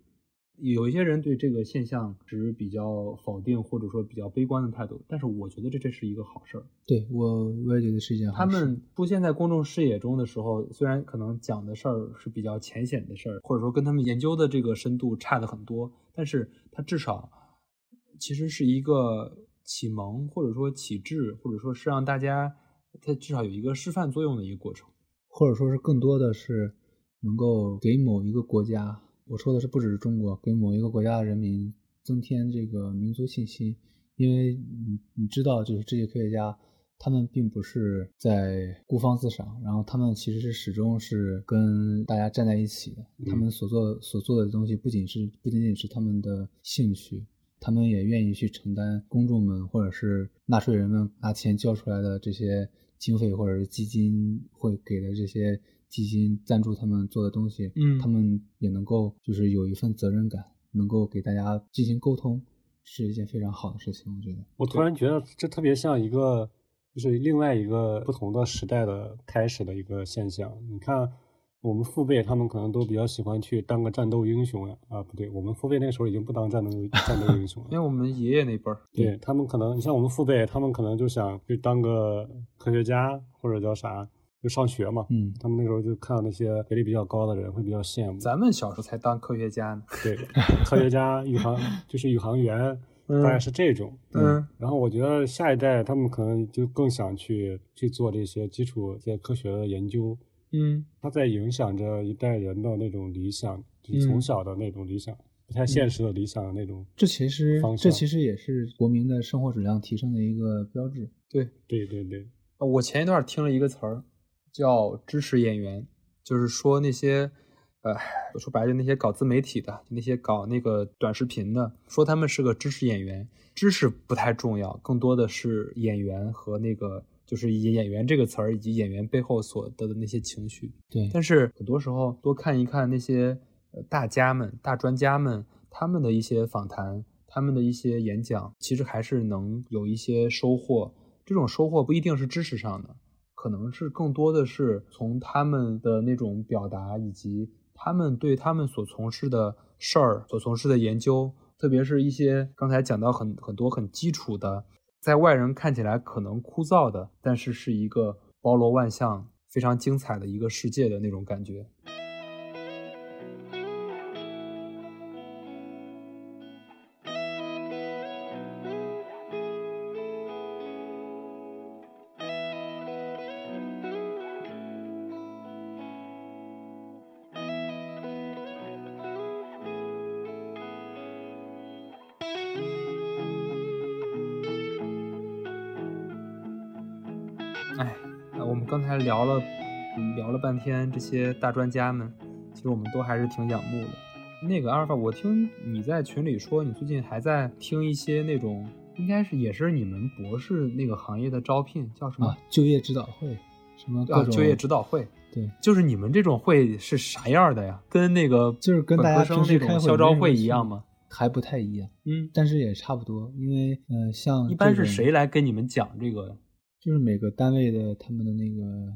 Speaker 1: 有一些人对这个现象持比较否定或者说比较悲观的态度，但是我觉得这这是一个好事儿。
Speaker 3: 对我我也觉得是一件好
Speaker 1: 他。们出现在公众视野中的时候，虽然可能讲的事儿是比较浅显的事儿，或者说跟他们研究的这个深度差的很多，但是它至少其实是一个启蒙，或者说启智，或者说是让大家它至少有一个示范作用的一个过程。
Speaker 3: 或者说是更多的是能够给某一个国家，我说的是不只是中国，给某一个国家的人民增添这个民族信心，因为你你知道，就是这些科学家，他们并不是在孤芳自赏，然后他们其实是始终是跟大家站在一起的，他们所做所做的东西不仅是不仅仅是他们的兴趣。他们也愿意去承担公众们或者是纳税人们拿钱交出来的这些经费，或者是基金会给的这些基金赞助他们做的东西，
Speaker 1: 嗯
Speaker 3: 他们也能够就是有一份责任感，能够给大家进行沟通，是一件非常好的事情，我觉得。
Speaker 2: 我突然觉得这特别像一个，就是另外一个不同的时代的开始的一个现象。你看，我们父辈他们可能都比较喜欢去当个战斗英雄呀，啊，不对，我们父辈那个时候已经不当战斗战斗英雄了
Speaker 1: 因为。我们爷爷那辈儿，
Speaker 2: 对他们可能，你像我们父辈，他们可能就想去当个科学家或者叫啥，就上学嘛。
Speaker 3: 嗯
Speaker 2: 他们那时候就看到那些学历比较高的人，会比较羡慕。
Speaker 1: 咱们小时候才当科学家呢。
Speaker 2: 对，科学家、宇航就是宇航员，<laughs> 大概是这种。
Speaker 1: 嗯
Speaker 2: 然后我觉得下一代他们可能就更想去去做这些基础、这些科学的研究，
Speaker 1: 嗯
Speaker 2: 他在影响着一代人的那种理想，就是
Speaker 1: 嗯
Speaker 2: 从小的那种理想，不太现实的理想的那种。
Speaker 3: 这其实这其实也是国民的生活质量提升的一个标志。
Speaker 1: 对，
Speaker 2: 对对对，
Speaker 1: 呃我前一段听了一个词儿，叫知识演员，就是说那些，呃，说白了那些搞自媒体的，那些搞那个短视频的，说他们是个知识演员。知识不太重要，更多的是演员和那个，就是以演员这个词儿以及演员背后所得的那些情绪。
Speaker 3: 对，
Speaker 1: 但是很多时候多看一看那些呃大家们、大专家们他们的一些访谈，他们的一些演讲，其实还是能有一些收获。这种收获不一定是知识上的，可能是更多的是从他们的那种表达，以及他们对他们所从事的事儿、所从事的研究，特别是一些刚才讲到很很多很基础的，在外人看起来可能枯燥的，但是是一个包罗万象、非常精彩的一个世界的那种感觉。半天这些大专家们，其实我们都还是挺仰慕的。那个阿尔法，我听你在群里说，你最近还在听一些那种，应该是也是你们博士那个行业的招聘，叫什么？
Speaker 3: 啊，就业指导会，什么各
Speaker 1: 啊，
Speaker 3: 种
Speaker 1: 就业指导会。
Speaker 3: 对，
Speaker 1: 就是你们这种会是啥样的呀？跟那个
Speaker 3: 就是跟大家
Speaker 1: 生
Speaker 3: 平时开会
Speaker 1: 那种校招会一样吗？
Speaker 3: 还不太一样，
Speaker 1: 嗯，
Speaker 3: 但是也差不多，因为呃，像
Speaker 1: 一般是谁来跟你们讲这个？
Speaker 3: 就是每个单位的他们的那个生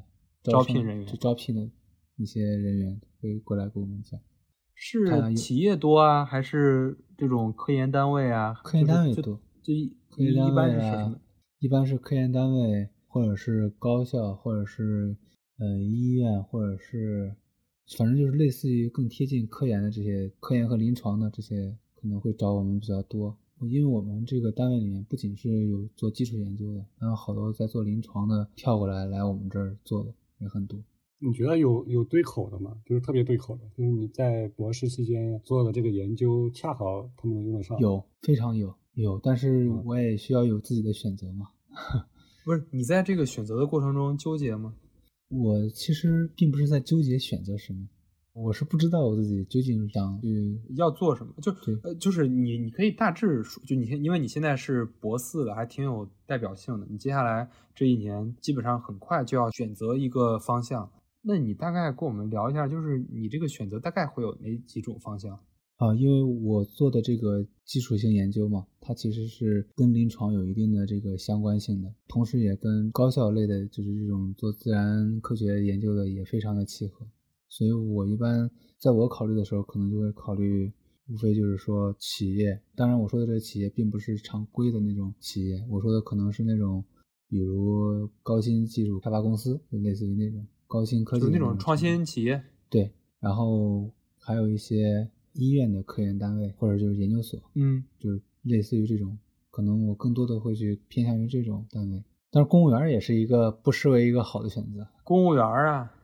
Speaker 1: 招聘人员
Speaker 3: 就招聘的一些人员会过来跟我们讲。
Speaker 1: 是企业多啊，还是这种科研单位啊？
Speaker 3: 科研单位多，
Speaker 1: 就一
Speaker 3: 科研单
Speaker 1: 一般
Speaker 3: 位啊
Speaker 1: 是什么？，
Speaker 3: 一般是科研单位，或者是高校，或者是呃医院，或者是反正就是类似于更贴近科研的这些科研和临床的这些可能会找我们比较多。因为我们这个单位里面不仅是有做基础研究的，还有好多在做临床的跳过来来我们这儿做的也很多。
Speaker 2: 你觉得有有对口的吗？就是特别对口的，就是你在博士期间做的这个研究，恰好他们能用得上。
Speaker 3: 有，非常有，有，但是
Speaker 2: 嗯
Speaker 3: 我也需要有自己的选择嘛。<laughs>
Speaker 1: 不是你在这个选择的过程中纠结吗？
Speaker 3: 我其实并不是在纠结选择什么，我是不知道我自己究竟想去
Speaker 1: 要做什么？就呃，就是你你可以大致说，就你现因为你现在是博四了，还挺有代表性的。你接下来这一年基本上很快就要选择一个方向，那你大概跟我们聊一下，就是你这个选择大概会有哪几种方向？
Speaker 3: 啊，因为我做的这个基础性研究嘛，它其实是跟临床有一定的这个相关性的，同时也跟高校类的，就是这种做自然科学研究的也非常的契合。所以我一般在我考虑的时候，可能就会考虑无非就是说企业，当然我说的这个企业并不是常规的那种企业，我说的可能是那种，比如高新技术开发公司，就类似于那种高新科技
Speaker 1: 就是那种
Speaker 3: 种
Speaker 1: 创新企业。
Speaker 3: 对，然后还有一些医院的科研单位或者就是研究所，
Speaker 1: 嗯，
Speaker 3: 就是类似于这种，可能我更多的会去偏向于这种单位。但是公务员也是一个不失为一个好的选择。
Speaker 1: 公务员啊，
Speaker 3: 对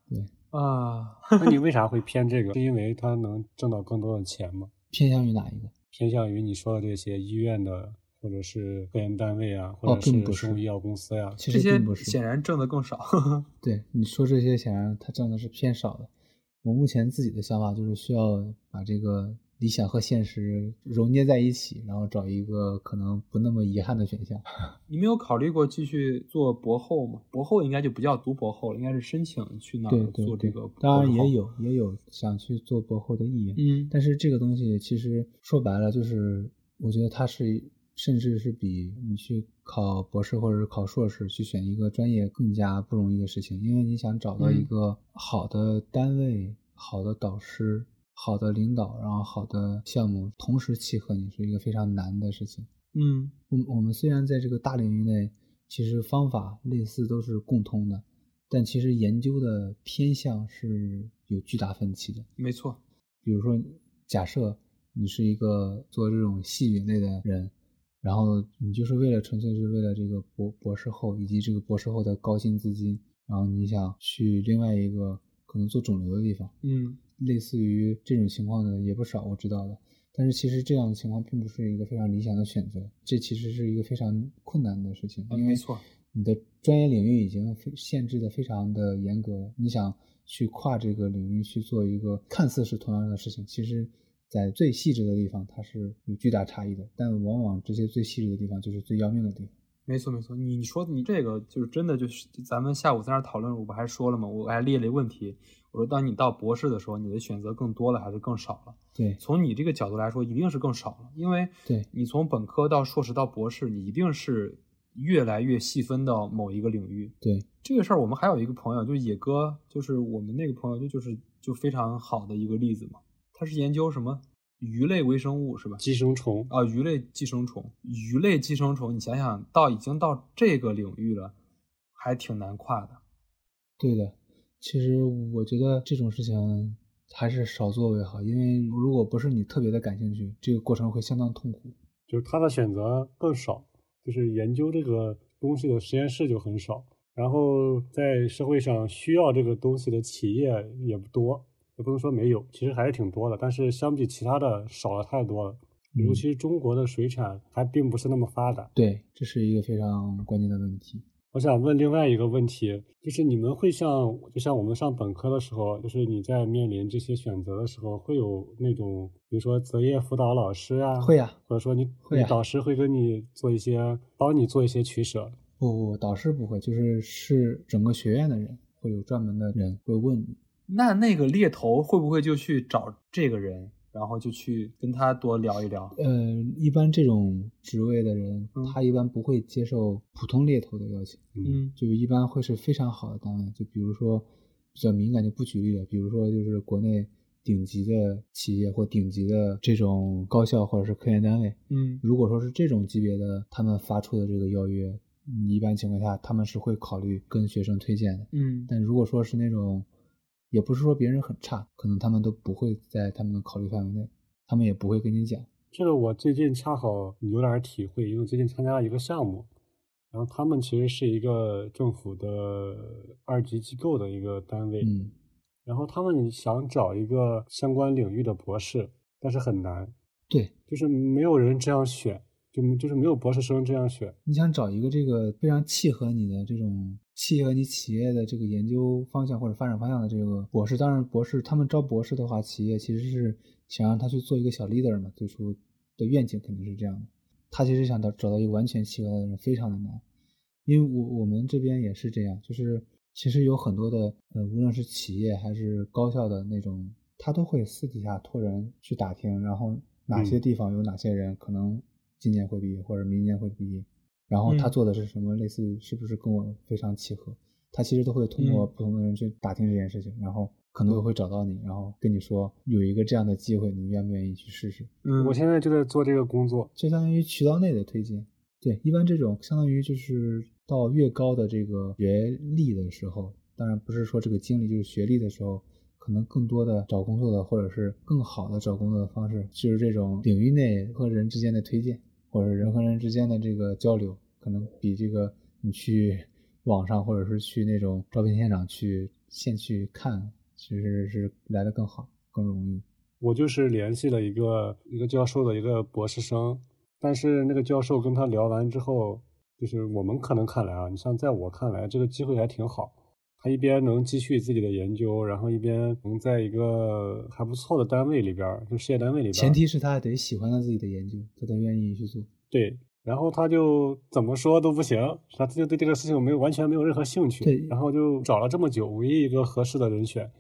Speaker 1: 啊，<laughs>
Speaker 2: 那你为啥会偏这个？是因为它能挣到更多的钱吗？
Speaker 3: 偏向于哪一个？
Speaker 2: 偏向于你说的这些医院的，或者是科研单位啊，或者是
Speaker 3: 哦并不是
Speaker 2: 生物医药公司呀、
Speaker 3: 其
Speaker 1: 这些
Speaker 3: 实并不是。
Speaker 1: 显然挣的更少。<laughs>
Speaker 3: 对你说这些，显然他挣的是偏少的。我目前自己的想法就是需要把这个理想和现实揉捏在一起，然后找一个可能不那么遗憾的选项。<laughs>
Speaker 1: 你没有考虑过继续做博后吗？博后应该就不叫读博后了，应该是申请去那儿做这个。，
Speaker 3: 当然也。有也有想去做博后的意愿，
Speaker 1: 嗯，
Speaker 3: 但是这个东西其实说白了就是，我觉得它是甚至是比你去考博士或者是考硕士去选一个专业更加不容易的事情，因为你想找到一
Speaker 1: 嗯
Speaker 3: 个好的单位、好的导师、好的领导，然后好的项目同时契合你，是一个非常难的事情。
Speaker 1: 嗯
Speaker 3: 我们我们虽然在这个大领域内，其实方法类似都是共通的，但其实研究的偏向是有巨大分歧的。
Speaker 1: 没错。
Speaker 3: 比如说，假设你是一个做这种细菌类的人，然后你就是为了纯粹是为了这个博博士后以及这个博士后的高薪资金，然后你想去另外一个可能做肿瘤的地方，
Speaker 1: 嗯
Speaker 3: 类似于这种情况的也不少，我知道的。但是其实这样的情况并不是一个非常理想的选择，这其实是一个非常困难的事情，因为
Speaker 1: 啊没错
Speaker 3: 你的专业领域已经非限制的非常的严格，你想去跨这个领域去做一个看似是同样的事情，其实在最细致的地方它是有巨大差异的，但往往这些最细致的地方就是最要命的地方。
Speaker 1: 没错没错。你你说你这个就是真的就是咱们下午在那讨论，我不还说了吗？我还列了一个问题，我说当你到博士的时候，你的选择更多了还是更少了？
Speaker 3: 对
Speaker 1: 从你这个角度来说，一定是更少了，因为
Speaker 3: 对
Speaker 1: 你从本科到硕士到博士，你一定是越来越细分到某一个领域。
Speaker 3: 对，
Speaker 1: 这个事儿，我们还有一个朋友，就是野哥，就是我们那个朋友，就就是就非常好的一个例子嘛。他是研究什么鱼类微生物是吧？
Speaker 2: 寄生虫。
Speaker 1: 啊，鱼类寄生虫，鱼类寄生虫，你想想到已经到这个领域了，还挺难跨的。
Speaker 3: 对的。其实我觉得这种事情还是少做为好，因为如果不是你特别的感兴趣，这个过程会相当痛苦。
Speaker 2: 就是他的选择更少，就是研究这个东西的实验室就很少，然后在社会上需要这个东西的企业也不多，也不能说没有，其实还是挺多的，但是相比其他的少了太多了。尤其是中国的水产还并不是那么发达。
Speaker 3: 对，这是一个非常关键的问题。
Speaker 2: 我想问另外一个问题，就是你们会像就像我们上本科的时候，就是你在面临这些选择的时候，会有那种比如说择业辅导老师啊，
Speaker 3: 会呀
Speaker 2: 或者说你
Speaker 3: 会
Speaker 2: 导师会跟你做一些帮你做一些取舍。
Speaker 3: 不不，导师不会，就是是整个学院的人会有专门的人会问你。
Speaker 1: 那那个猎头会不会就去找这个人，然后就去跟他多聊一聊？
Speaker 3: 呃，一般这种职位的人，
Speaker 1: 嗯
Speaker 3: 他一般不会接受普通猎头的邀请，
Speaker 1: 嗯
Speaker 3: 就一般会是非常好的单位。就比如说比较敏感就不举例了，比如说就是国内顶级的企业或顶级的这种高校或者是科研单位，
Speaker 1: 嗯
Speaker 3: 如果说是这种级别的，他们发出的这个邀约，嗯一般情况下他们是会考虑跟学生推荐的。
Speaker 1: 嗯
Speaker 3: 但如果说是那种，也不是说别人很差，可能他们都不会在他们的考虑范围内，他们也不会跟你讲。
Speaker 2: 这个我最近恰好有点体会，因为最近参加了一个项目，然后他们其实是一个政府的二级机构的一个单位，
Speaker 3: 嗯，
Speaker 2: 然后他们想找一个相关领域的博士，但是很难，
Speaker 3: 对，
Speaker 2: 就是没有人这样选，就就是没有博士生这样选。
Speaker 3: 你想找一个这个非常契合你的这种契合你企业的这个研究方向或者发展方向的这个博士，当然博士他们招博士的话，企业其实是想让他去做一个小 leader 嘛，最初的愿景肯定是这样的。他其实想到找到一个完全契合的人，非常的难，因为我我们这边也是这样，就是其实有很多的呃，无论是企业还是高校的那种，他都会私底下托人去打听，然后哪些
Speaker 2: 嗯
Speaker 3: 地方有哪些人可能今年会毕业或者明年会毕业，然后他
Speaker 1: 嗯
Speaker 3: 做的是什么，类似于是不是跟我非常契合，他其实都会通过
Speaker 1: 嗯
Speaker 3: 不同的人去打听这件事情，然后可能会找到你，然后跟你说有一个这样的机会，你愿不愿意去试试？
Speaker 1: 嗯，
Speaker 2: 我现在就在做这个工作，
Speaker 3: 就相当于渠道内的推荐。对，一般这种相当于就是到越高的这个学历的时候，当然不是说这个经历，就是学历的时候，可能更多的找工作的或者是更好的找工作的方式，就是这种领域内和人之间的推荐，或者人和人之间的这个交流，可能比这个你去网上或者是去那种招聘现场去现去看。其实是来的更好，更容易。
Speaker 2: 我就是联系了一个一个教授的一个博士生，但是那个教授跟他聊完之后，就是我们可能看来啊，你像在我看来，这个机会还挺好。他一边能继续自己的研究，然后一边能在一个还不错的单位里边，就事业单位里边。
Speaker 3: 前提是他得喜欢他自己的研究，他才愿意去做。
Speaker 2: 对，然后他就怎么说都不行，他就对这个事情没有完全没有任何兴趣。
Speaker 3: 对，
Speaker 2: 然后就找了这么久，唯一一个合适的人选。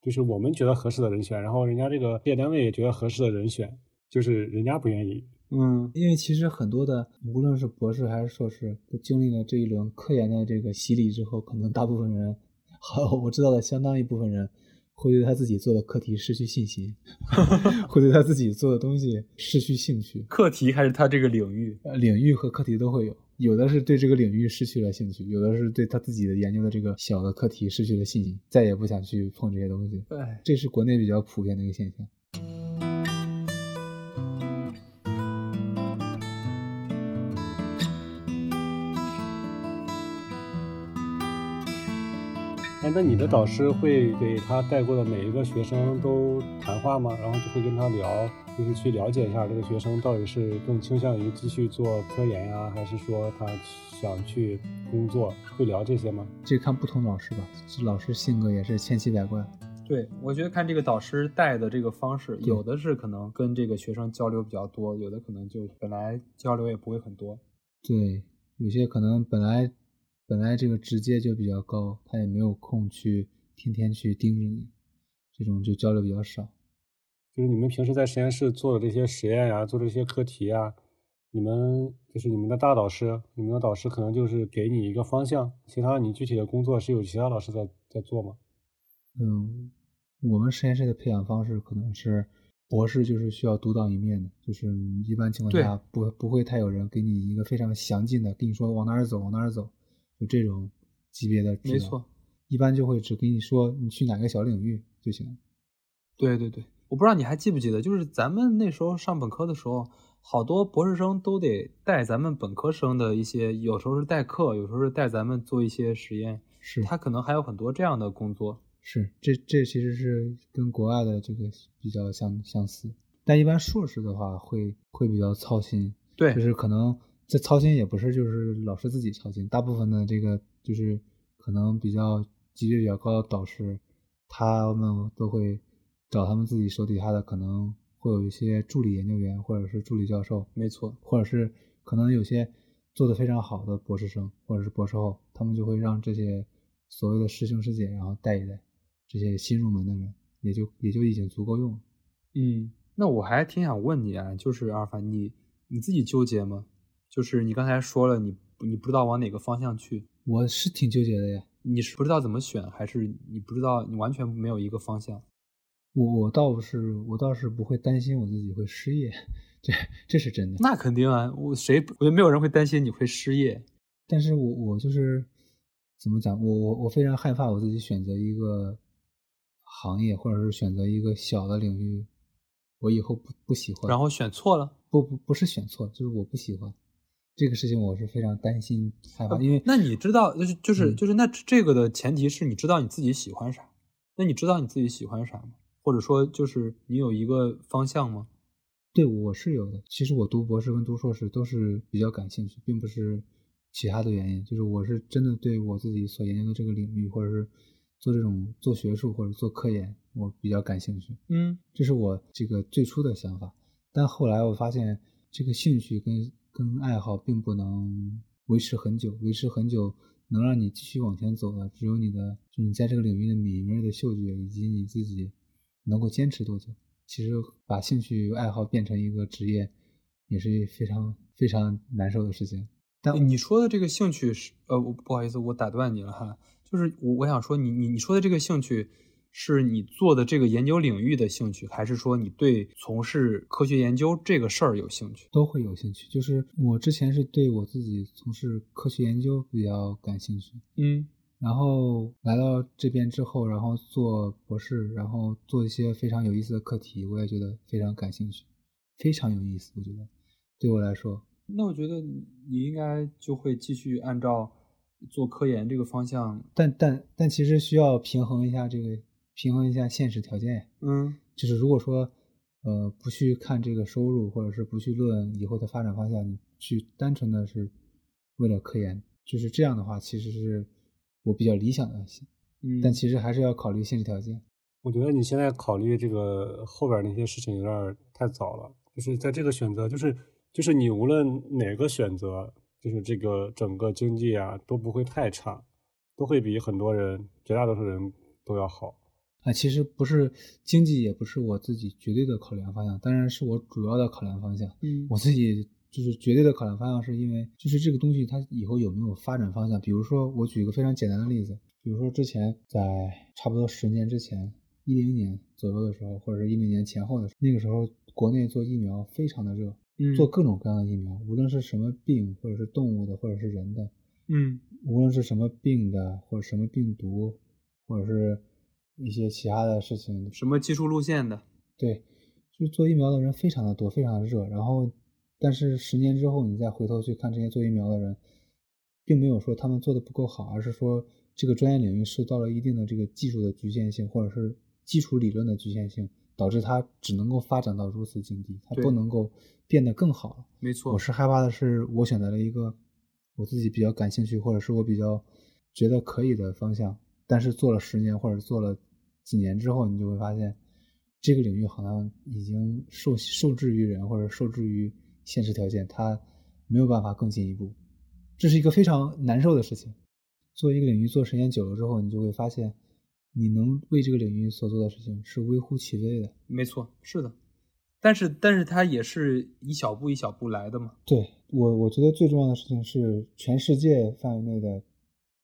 Speaker 2: 就是我们觉得合适的人选，然后人家这个事业单位也觉得合适的人选，就是人家不愿意。
Speaker 3: 嗯，因为其实很多的，无论是博士还是硕士，都经历了这一轮科研的这个洗礼之后，可能大部分人，好，<laughs> 我知道了相当一部分人，会对他自己做的课题失去信心，<laughs> 会对他自己做的东西失去兴趣。
Speaker 1: 课题还是他这个领域？
Speaker 3: 呃，领域和课题都会有。有的是对这个领域失去了兴趣，有的是对他自己的研究的这个小的课题失去了信心，再也不想去碰这些东西。
Speaker 1: 对，
Speaker 3: 这是国内比较普遍的一个现象。
Speaker 2: 哎，那你的导师会给他带过的每一个学生都谈话吗？然后就会跟他聊。就是去了解一下这个学生到底是更倾向于继续做科研呀，还是说他想去工作？会聊这些吗？
Speaker 3: 这看不同老师吧，这老师性格也是千奇百怪。
Speaker 1: 对，我觉得看这个导师带的这个方式，有的是可能跟这个学生交流比较多，有的可能就本来交流也不会很多。
Speaker 3: 对，有些可能本来本来这个直接就比较高，他也没有空去天天去盯着你，这种就交流比较少。
Speaker 2: 就是你们平时在实验室做的这些实验呀，做这些课题呀，你们就是你们的大导师，你们的导师可能就是给你一个方向，其他你具体的工作是有其他老师在在做吗？
Speaker 3: 嗯，我们实验室的培养方式可能是博士就是需要独当一面的，就是一般情况下不不会太有人给你一个非常详尽的跟你说往哪儿走往哪儿走，就这种级别的
Speaker 1: 没错，
Speaker 3: 一般就会只跟你说你去哪个小领域就行了。
Speaker 1: 对对对。我不知道你还记不记得，就是咱们那时候上本科的时候，好多博士生都得带咱们本科生的一些，有时候是代课，有时候是带咱们做一些实验。
Speaker 3: 是，
Speaker 1: 他可能还有很多这样的工作。
Speaker 3: 是，这这其实是跟国外的这个比较相相似。但一般硕士的话，会会比较操心。
Speaker 1: 对，
Speaker 3: 就是可能这操心也不是就是老师自己操心，大部分的这个就是可能比较级别比较高的导师，他们都会。找他们自己手底下的可能会有一些助理研究员或者是助理教授，
Speaker 1: 没错，
Speaker 3: 或者是可能有些做的非常好的博士生或者是博士后，他们就会让这些所谓的师兄师姐然后带一带这些新入门的人，也就也就已经足够用了。
Speaker 1: 嗯，那我还挺想问你啊，就是阿尔法，你你自己纠结吗？就是你刚才说了，你你不知道往哪个方向去，
Speaker 3: 我是挺纠结的呀。
Speaker 1: 你是不知道怎么选，还是你不知道你完全没有一个方向？
Speaker 3: 我我倒不是我倒是不会担心我自己会失业，这这是真的。
Speaker 1: 那肯定啊，我谁我觉得没有人会担心你会失业。
Speaker 3: 但是我我就是怎么讲，我我我非常害怕我自己选择一个行业，或者是选择一个小的领域，我以后不不喜欢，
Speaker 1: 然后选错了。
Speaker 3: 不不不是选错，就是我不喜欢这个事情，我是非常担心害怕。因为
Speaker 1: 那你知道，就是就是就是那这个的前提是你知道你自己喜欢啥？那你知道你自己喜欢啥吗？或者说，就是你有一个方向吗？
Speaker 3: 对，我是有的。其实我读博士跟读硕士都是比较感兴趣，并不是其他的原因。就是我是真的对我自己所研究的这个领域，或者是做这种做学术或者做科研，我比较感兴趣。
Speaker 1: 嗯，
Speaker 3: 这是我这个最初的想法。但后来我发现，这个兴趣跟跟爱好并不能维持很久，维持很久能让你继续往前走的，只有你的就你在这个领域的敏锐的嗅觉以及你自己。能够坚持多久？其实把兴趣爱好变成一个职业，也是非常非常难受的事情。但
Speaker 1: 你说的这个兴趣是，呃，我不好意思，我打断你了哈。就是我我想说，你你你说的这个兴趣，是你做的这个研究领域的兴趣，还是说你对从事科学研究这个事儿有兴趣？
Speaker 3: 都会有兴趣。就是我之前是对我自己从事科学研究比较感兴趣，
Speaker 1: 嗯
Speaker 3: 然后来到这边之后，然后做博士，然后做一些非常有意思的课题，我也觉得非常感兴趣，非常有意思。我觉得对我来说，
Speaker 1: 那我觉得你你应该就会继续按照做科研这个方向，
Speaker 3: 但但但其实需要平衡一下这个，平衡一下现实条件。
Speaker 1: 嗯
Speaker 3: 就是如果说，呃，不去看这个收入，或者是不去论以后的发展方向，你去单纯的是为了科研，就是这样的话，其实是我比较理想的，
Speaker 1: 嗯，
Speaker 3: 但其实还是要考虑现实条件。
Speaker 2: 我觉得你现在考虑这个后边那些事情有点太早了，就是在这个选择，就是就是你无论哪个选择，就是这个整个经济啊都不会太差，都会比很多人绝大多数人都要好。
Speaker 3: 啊，其实不是经济，也不是我自己绝对的考量方向，当然是我主要的考量方向。
Speaker 1: 嗯
Speaker 3: 我自己就是绝对的考量方向，是因为就是这个东西它以后有没有发展方向。比如说，我举一个非常简单的例子，比如说之前在差不多十年之前，一零年左右的时候，或者是一零年前后的时候，那个时候国内做疫苗非常的热，
Speaker 1: 嗯
Speaker 3: 做各种各样的疫苗，无论是什么病，或者是动物的，或者是人的，
Speaker 1: 嗯
Speaker 3: 无论是什么病的，或者什么病毒，或者是一些其他的事情，
Speaker 1: 什么技术路线的，
Speaker 3: 对，就是做疫苗的人非常的多，非常的热。然后，但是十年之后，你再回头去看这些做疫苗的人，并没有说他们做的不够好，而是说这个专业领域受到了一定的这个技术的局限性，或者是基础理论的局限性，导致它只能够发展到如此境地，它不能够变得更好。
Speaker 1: 没错
Speaker 3: 我，是害怕的是，我选择了一个我自己比较感兴趣，或者是我比较觉得可以的方向，但是做了十年或者做了几年之后，你就会发现这个领域好像已经受受制于人，或者受制于现实条件，它没有办法更进一步，这是一个非常难受的事情。做一个领域做时间久了之后，你就会发现，你能为这个领域所做的事情是微乎其微的。
Speaker 1: 没错，是的。但是但是它也是一小步一小步来的嘛。
Speaker 3: 对我，我觉得最重要的事情是全世界范围内的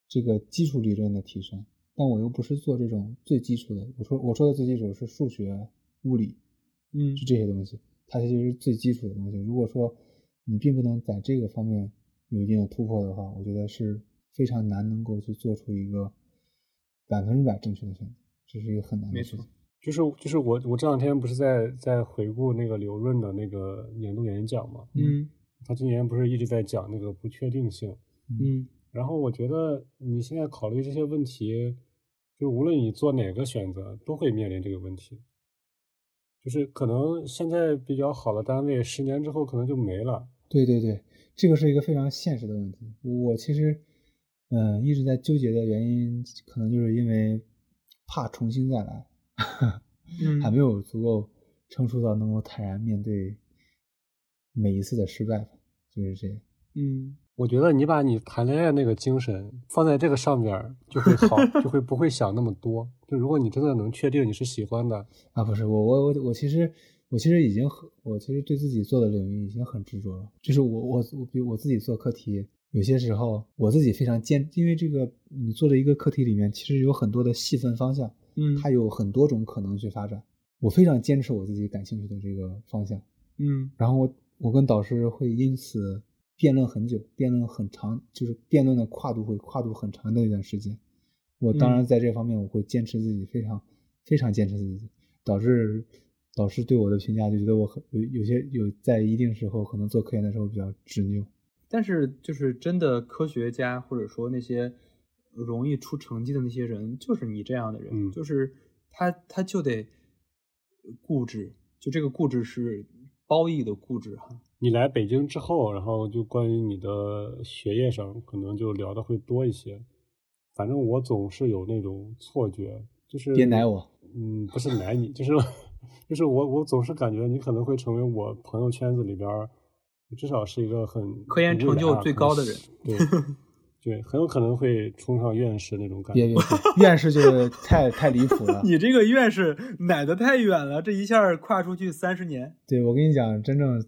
Speaker 3: 这个基础理论的提升，但我又不是做这种最基础的。我说我说的最基础是数学、物理，
Speaker 1: 嗯
Speaker 3: 是这些东西，它其实是最基础的东西。如果说你并不能在这个方面有一定的突破的话，我觉得是非常难能够去做出一个百分之百正确的选择，这是一个很难的
Speaker 1: 没错
Speaker 3: 事情。
Speaker 2: 就是就是我我这两天不是在在回顾那个刘润的那个年度演讲嘛，
Speaker 1: 嗯
Speaker 2: 他今年不是一直在讲那个不确定性，
Speaker 1: 嗯
Speaker 2: 然后我觉得你现在考虑这些问题，就无论你做哪个选择，都会面临这个问题。就是可能现在比较好的单位，十年之后可能就没了。
Speaker 3: 对对对，这个是一个非常现实的问题。我其实，嗯、一直在纠结的原因，可能就是因为怕重新再来，
Speaker 1: 嗯，
Speaker 3: 还没有足够成熟到能够坦然面对每一次的失败吧，就是这样。
Speaker 1: 嗯
Speaker 2: 我觉得你把你谈恋爱那个精神放在这个上边，就会好，<laughs> 就会不会想那么多。就如果你真的能确定你是喜欢的，
Speaker 3: 啊，不是我我我我其实我其实已经很我其实对自己做的领域已经很执着了，就是我我我比如我自己做课题，有些时候我自己非常坚，因为这个你做的一个课题里面其实有很多的细分方向，
Speaker 1: 嗯，
Speaker 3: 它有很多种可能去发展，我非常坚持我自己感兴趣的这个方向，
Speaker 1: 嗯。
Speaker 3: 然后我我跟导师会因此辩论很久，辩论很长，就是辩论的跨度会跨度很长的一段时间。我当然
Speaker 1: 嗯
Speaker 3: 在这方面我会坚持自己，非常非常坚持自己，导致导师对我的评价就觉得我很有有些有在一定时候可能做科研的时候比较执拗。
Speaker 1: 但是就是真的科学家或者说那些容易出成绩的那些人，就是你这样的人，
Speaker 2: 嗯
Speaker 1: 就是他他就得固执，就这个固执是褒义的固执哈。
Speaker 2: 你来北京之后，然后就关于你的学业上，可能就聊的会多一些。反正我总是有那种错觉，就是
Speaker 3: 别奶我，
Speaker 2: 嗯，不是奶你，就是就是我我总是感觉你可能会成为我朋友圈子里边儿，至少是一个很
Speaker 1: 科研成就最高的人
Speaker 2: 对 <laughs> 对，很有可能会冲上院士那种感觉。
Speaker 3: 别别别，院士就是太太离谱了。<laughs>
Speaker 1: 你这个院士奶的太远了，这一下跨出去三十年。
Speaker 3: 对，我跟你讲，真正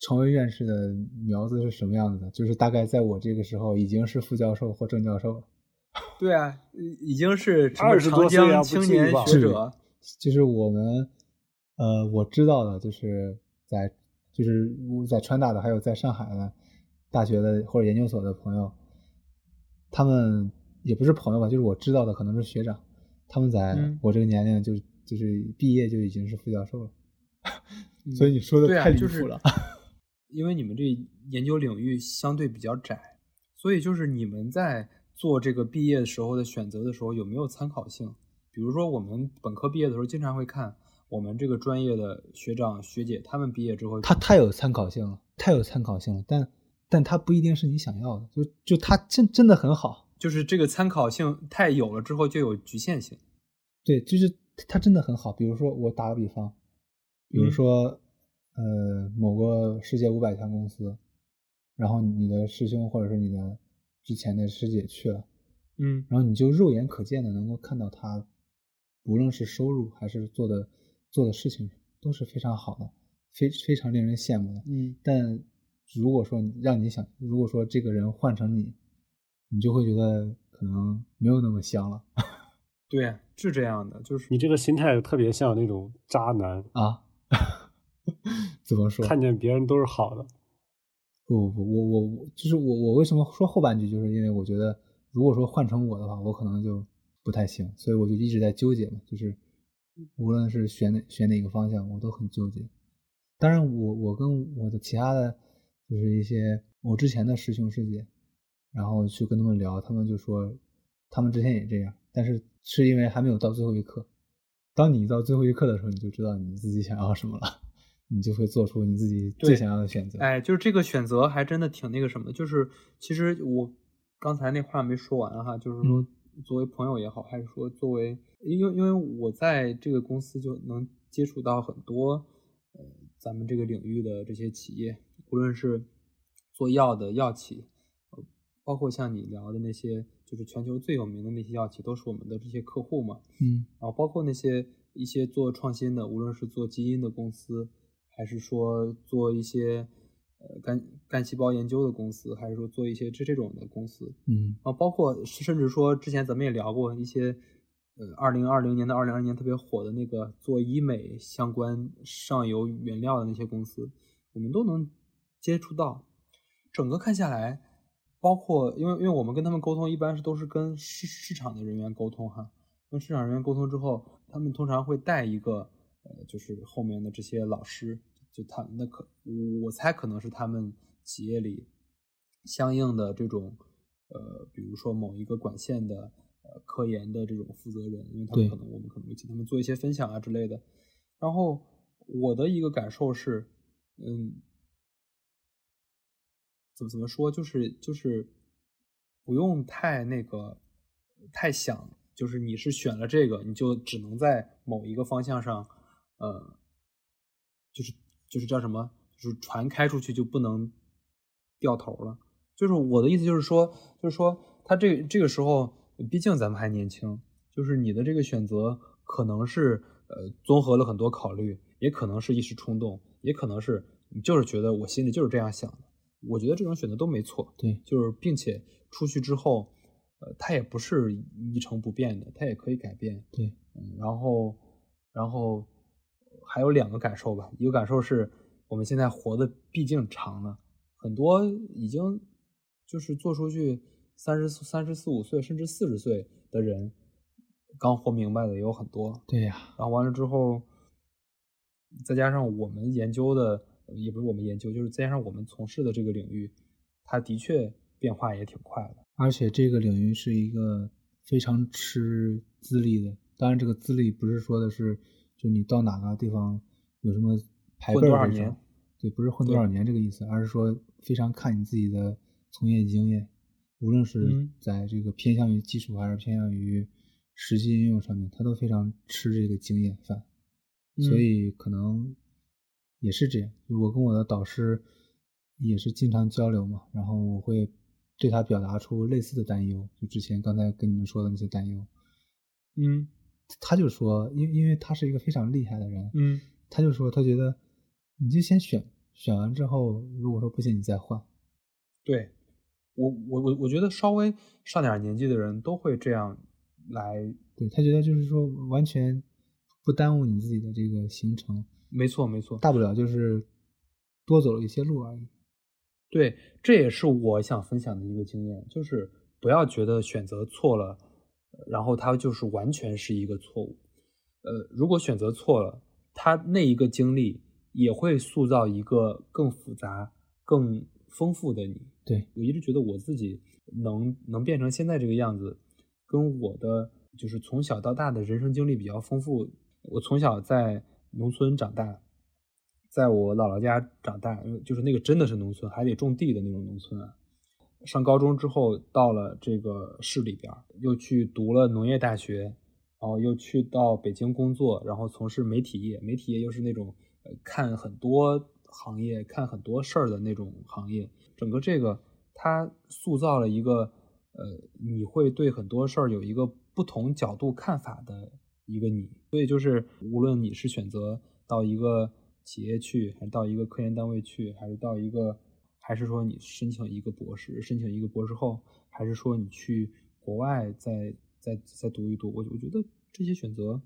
Speaker 3: 成为院士的苗子是什么样子的，就是大概在我这个时候已经是副教授或正教授了。<laughs>
Speaker 1: 对啊，已经是
Speaker 2: 二十多岁
Speaker 1: 长江青年学者，
Speaker 3: 就是我们，呃，我知道的，就是在就是在川大的，还有在上海的大学的或者研究所的朋友，他们也不是朋友吧，就是我知道的，可能是学长，他们在我这个年龄就就是毕业就已经是副教授了，所以你说的太离谱了，
Speaker 1: 因为你们这研究领域相对比较窄，所以就是你们在。做这个毕业的时候的选择的时候有没有参考性？比如说我们本科毕业的时候，经常会看我们这个专业的学长学姐他们毕业之后，
Speaker 3: 他太有参考性了，太有参考性了。但但他不一定是你想要的，就就他真真的很好，
Speaker 1: 就是这个参考性太有了之后就有局限性。
Speaker 3: 对，就是他真的很好。比如说我打个比方，比如说呃某个世界五百强公司，然后你的师兄或者是你的。之前的师姐去了，
Speaker 1: 嗯，
Speaker 3: 然后你就肉眼可见的能够看到他，无论是收入还是做的做的事情都是非常好的，非非常令人羡慕的，
Speaker 1: 嗯。
Speaker 3: 但如果说让你想，如果说这个人换成你，你就会觉得可能没有那么香了。<laughs>
Speaker 1: 对，是这样的，就是
Speaker 2: 你这个心态特别像那种渣男
Speaker 3: 啊？怎么说？
Speaker 2: 看见别人都是好的。
Speaker 3: 不不不，我我我就是我我为什么说后半句，就是因为我觉得如果说换成我的话，我可能就不太行，所以我就一直在纠结嘛，就是无论是选哪选哪个方向，我都很纠结。当然，我我跟我的其他的，就是一些我之前的师兄师姐，然后去跟他们聊，他们就说他们之前也这样，但是是因为还没有到最后一刻。当你到最后一刻的时候，你就知道你自己想要什么了。你就会做出你自己最想要的选择。
Speaker 1: 哎，就是这个选择还真的挺那个什么，就是其实我刚才那话没说完哈，就是说作为朋友也好，还是说作为，因为因为我在这个公司就能接触到很多呃咱们这个领域的这些企业，无论是做药的药企，包括像你聊的那些，就是全球最有名的那些药企，都是我们的这些客户嘛。
Speaker 3: 嗯，
Speaker 1: 然后包括那些一些做创新的，无论是做基因的公司。还是说做一些呃干干细胞研究的公司，还是说做一些这这种的公司，
Speaker 3: 嗯，
Speaker 1: 啊，包括甚至说之前咱们也聊过一些，呃，二零二零年到二零二年特别火的那个做医美相关上游原料的那些公司，我们都能接触到。整个看下来，包括因为因为我们跟他们沟通，一般是都是跟市市场的人员沟通哈，跟市场人员沟通之后，他们通常会带一个。呃，就是后面的这些老师，就他那可，我猜可能是他们企业里相应的这种，呃，比如说某一个管线的呃科研的这种负责人，因为他们可能我们可能会请他们做一些分享啊之类的。然后我的一个感受是，嗯，怎么怎么说，就是就是不用太那个太想，就是你是选了这个，你就只能在某一个方向上。呃，就是就是叫什么，就是船开出去就不能掉头了。就是我的意思，就是说，就是说，他这这个时候，毕竟咱们还年轻，就是你的这个选择可能是呃综合了很多考虑，也可能是一时冲动，也可能是你就是觉得我心里就是这样想的。我觉得这种选择都没错，
Speaker 3: 对，
Speaker 1: 就是并且出去之后，呃，它也不是一成不变的，它也可以改变，
Speaker 3: 对，
Speaker 1: 嗯，然后，然后。还有两个感受吧，一个感受是我们现在活的毕竟长了，很多已经就是做出去三十三十四五岁甚至四十岁的人，刚活明白的也有很多。
Speaker 3: 对呀，
Speaker 1: 然后完了之后，再加上我们研究的，也不是我们研究，就是再加上我们从事的这个领域，它的确变化也挺快的。
Speaker 3: 而且这个领域是一个非常吃资历的，当然这个资历不是说的是。就你到哪个地方有什么排辈儿这种，对，不是混多少年这个意思，而是说非常看你自己的从业经验，无论是在这个偏向于技术还是偏向于实际应用上面，他都非常吃这个经验饭，所以可能也是这样。我跟我的导师也是经常交流嘛，然后我会对他表达出类似的担忧，就之前刚才跟你们说的那些担忧，
Speaker 1: 嗯。
Speaker 3: 他就说，因因为他是一个非常厉害的人，
Speaker 1: 嗯，
Speaker 3: 他就说他觉得，你就先选，选完之后，如果说不行，你再换。
Speaker 1: 对，我我我我觉得稍微上点年纪的人都会这样来。
Speaker 3: 对他觉得就是说完全不耽误你自己的这个行程。
Speaker 1: 没错没错，
Speaker 3: 大不了就是多走了一些路而已。
Speaker 1: 对，这也是我想分享的一个经验，就是不要觉得选择错了，然后它就是完全是一个错误。呃，如果选择错了，他那一个经历也会塑造一个更复杂、更丰富的你。
Speaker 3: 对
Speaker 1: 我一直觉得我自己能能变成现在这个样子，跟我的就是从小到大的人生经历比较丰富。我从小在农村长大，在我姥姥家长大，就是那个真的是农村，还得种地的那种农村啊。上高中之后到了这个市里边，又去读了农业大学，然后又去到北京工作，然后从事媒体业。媒体业又是那种呃看很多行业、看很多事儿的那种行业。整个这个它塑造了一个呃，你会对很多事儿有一个不同角度看法的一个你。所以就是无论你是选择到一个企业去，还是到一个科研单位去，还是到一个，还是说你申请一个博士，申请一个博士后，还是说你去国外再再再读一读，我我觉得这些选择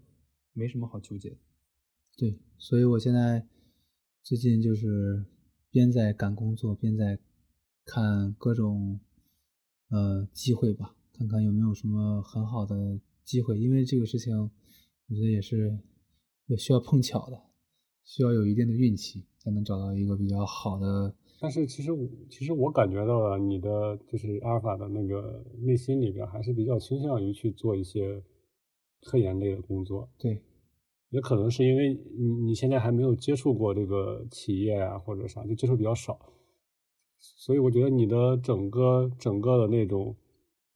Speaker 1: 没什么好纠结的。
Speaker 3: 对，所以我现在最近就是边在赶工作，边在看各种呃机会吧，看看有没有什么很好的机会。因为这个事情，我觉得也是有需要碰巧的，需要有一定的运气才能找到一个比较好的。
Speaker 2: 但是其实我其实我感觉到了你的就是阿尔法的那个内心里边还是比较倾向于去做一些科研类的工作。
Speaker 3: 对，
Speaker 2: 也可能是因为你你现在还没有接触过这个企业啊或者啥，就接触比较少，所以我觉得你的整个整个的那种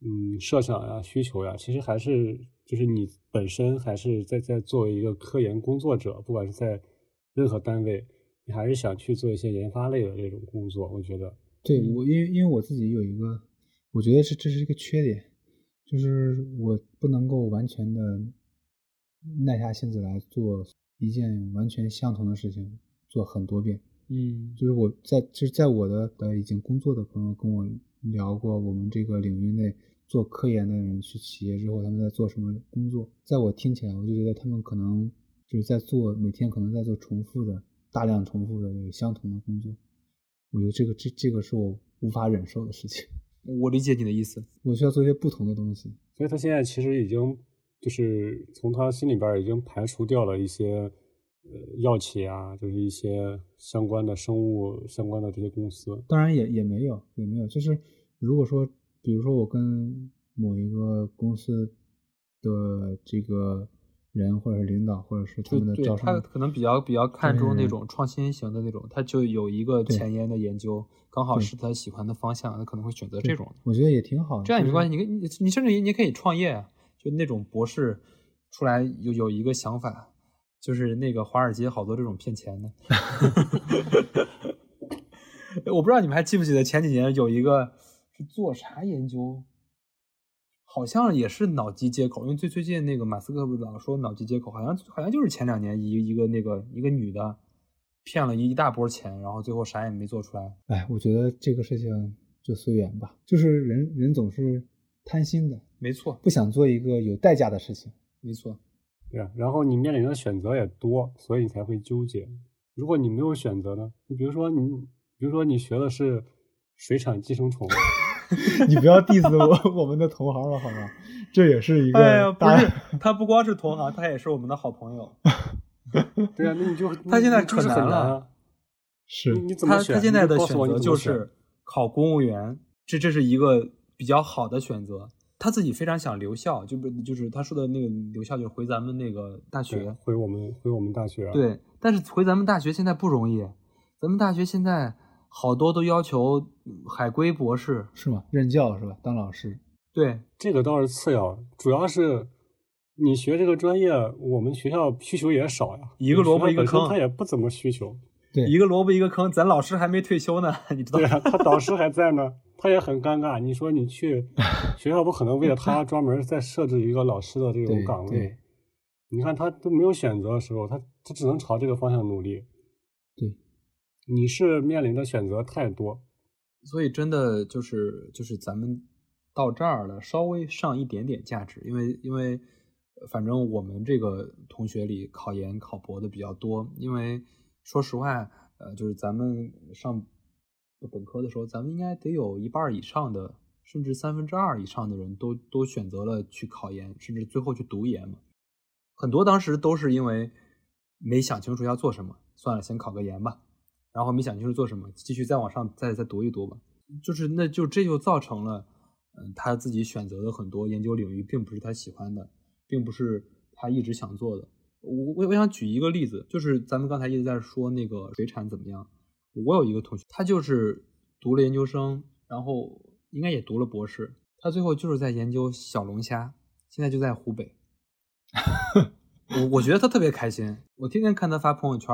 Speaker 2: 嗯设想呀、需求呀，其实还是就是你本身还是在在作为一个科研工作者，不管是在任何单位，你还是想去做一些研发类的这种工作。我觉得，
Speaker 3: 对我，因为因为我自己有一个，我觉得是这是一个缺点，就是我不能够完全的耐下性子来做一件完全相同的事情，做很多遍。
Speaker 1: 嗯
Speaker 3: 就是我在就是在我的的已经工作的朋友跟我聊过，我们这个领域内做科研的人去企业之后，他们在做什么工作。在我听起来，我就觉得他们可能就是在做每天可能在做重复的大量重复的这个相同的工作。我觉得这个这这个是我无法忍受的事情。<laughs>
Speaker 1: 我理解你的意思。
Speaker 3: 我需要做一些不同的东西。
Speaker 2: 所以他现在其实已经就是从他心里边已经排除掉了一些呃药企啊，就是一些相关的生物相关的这些公司。
Speaker 3: 当然也也没有也没有，就是如果说，比如说我跟某一个公司的这个人或者是领导，或者是他们的招商，
Speaker 1: 他可能比较比较看重那种创新型的那种，他就有一个前沿的研究，刚好是他喜欢的方向，他可能会选择这种。
Speaker 3: 我觉得也挺好的。
Speaker 1: 这样也没关系，你你你甚至你你可以创业啊，就那种博士出来有有一个想法，就是那个华尔街好多这种骗钱的。<laughs> 我不知道你们还记不记得前几年有一个是做啥研究，好像也是脑机接口，因为最最近那个马斯克不是老说脑机接口，好像好像就是前两年一一个那个一个女的骗了一一大波钱，然后最后啥也没做出来。
Speaker 3: 哎，我觉得这个事情就随缘吧。就是人人总是贪心的，
Speaker 1: 没错，
Speaker 3: 不想做一个有代价的事情。
Speaker 1: 没错，
Speaker 2: 对啊，然后你面临的选择也多，所以你才会纠结。如果你没有选择呢？你比如说你，比如说你学的是水产寄生虫，<laughs>
Speaker 3: 你不要 diss 我 <laughs> 我们的同行了好吗？这也是一个
Speaker 1: 哎呀，不是，<laughs> 他不光是同行，他也是我们的好朋友。
Speaker 2: 对啊，那你就
Speaker 1: 他现在
Speaker 2: 就是
Speaker 1: 可难了
Speaker 2: 很难啊。
Speaker 3: 是
Speaker 2: 你你怎么
Speaker 1: 他
Speaker 2: 选？
Speaker 1: 他现在的选择就是考公务员，这这是一个比较好的选择。他自己非常想留校，就不就是他说的那个留校，就是回咱们那个大学。
Speaker 2: 回我们回我们大学啊。
Speaker 1: 对，但是回咱们大学现在不容易，咱们大学现在好多都要求海归博士。
Speaker 3: 是吗？任教是吧？当老师。
Speaker 1: 对，
Speaker 2: 这个倒是次要，主要是你学这个专业，我们学校需求也少呀。
Speaker 1: 一个萝卜一个坑
Speaker 2: 他也不怎么需求。
Speaker 3: 对，
Speaker 1: 一个萝卜一个坑，咱老师还没退休呢，<laughs> 你知道吗？
Speaker 2: 对啊，他导师还在呢，他也很尴尬。你说你去 <laughs> 学校，不可能为了他专门再设置一个老师的这种岗位
Speaker 3: 对。
Speaker 2: 你看他都没有选择的时候，他他只能朝这个方向努力。
Speaker 3: 对，
Speaker 2: 你是面临的选择太多，
Speaker 1: 所以真的就是就是咱们到这儿了，稍微上一点点价值，因为因为反正我们这个同学里考研考博的比较多，因为说实话，呃，就是咱们上本科的时候，咱们应该得有一半以上的，甚至三分之二以上的人都都选择了去考研，甚至最后去读研嘛。很多当时都是因为没想清楚要做什么，算了，先考个研吧。然后没想清楚做什么，继续再往上再再读一读吧。就是那就这就造成了，嗯，他自己选择的很多研究领域并不是他喜欢的，并不是他一直想做的。我我我想举一个例子，就是咱们刚才一直在说那个水产怎么样。我有一个同学，他就是读了研究生，然后应该也读了博士，他最后就是在研究小龙虾，现在就在湖北。<laughs> 我我觉得他特别开心，我天天看他发朋友圈，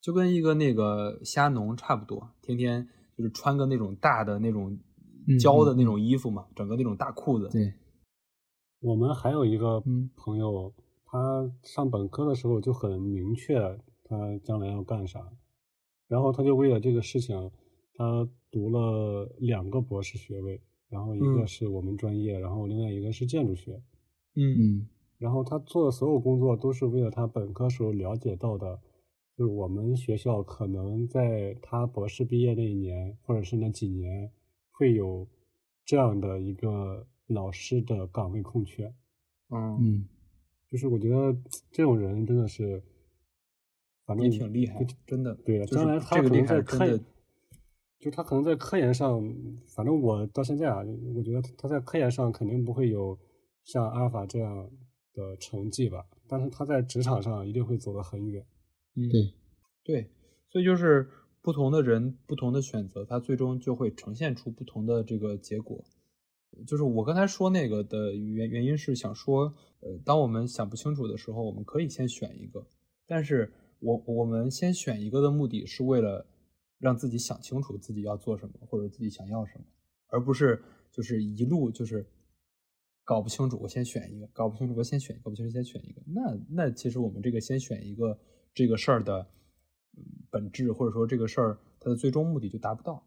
Speaker 1: 就跟一个那个虾农差不多，天天就是穿个那种大的那种胶的那种衣服嘛，整个那种大裤子。
Speaker 3: 对，
Speaker 2: 我们还有一个朋友，他上本科的时候就很明确他将来要干啥，然后他就为了这个事情，他读了两个博士学位，然后一个是我们专业，然后另外一个是建筑学。
Speaker 1: 嗯
Speaker 3: 嗯。
Speaker 2: 然后他做的所有工作都是为了他本科时候了解到的，就是我们学校可能在他博士毕业那一年，或者是那几年，会有这样的一个老师的岗位空缺。
Speaker 1: 嗯
Speaker 3: 嗯，
Speaker 2: 就是我觉得 <tsk> 这种人真的是，反正
Speaker 1: 也挺厉害，真的。
Speaker 2: 对，将来他可能在科研，就他可能在科研上，反正我到现在啊，我觉得他在科研上肯定不会有像阿尔法这样。的成绩吧，但是他在职场上一定会走得很远。
Speaker 1: 嗯，
Speaker 3: 对，
Speaker 1: 对，所以就是不同的人，不同的选择，它最终就会呈现出不同的这个结果。就是我刚才说那个的原原因是想说，呃，当我们想不清楚的时候，我们可以先选一个，但是我我们先选一个的目的是为了让自己想清楚自己要做什么或者自己想要什么，而不是就是一路就是。搞不清楚，我先选一个；搞不清楚，我先选；搞不清楚，先选一个。那那其实我们这个先选一个这个事儿的本质，或者说这个事儿它的最终目的就达不到。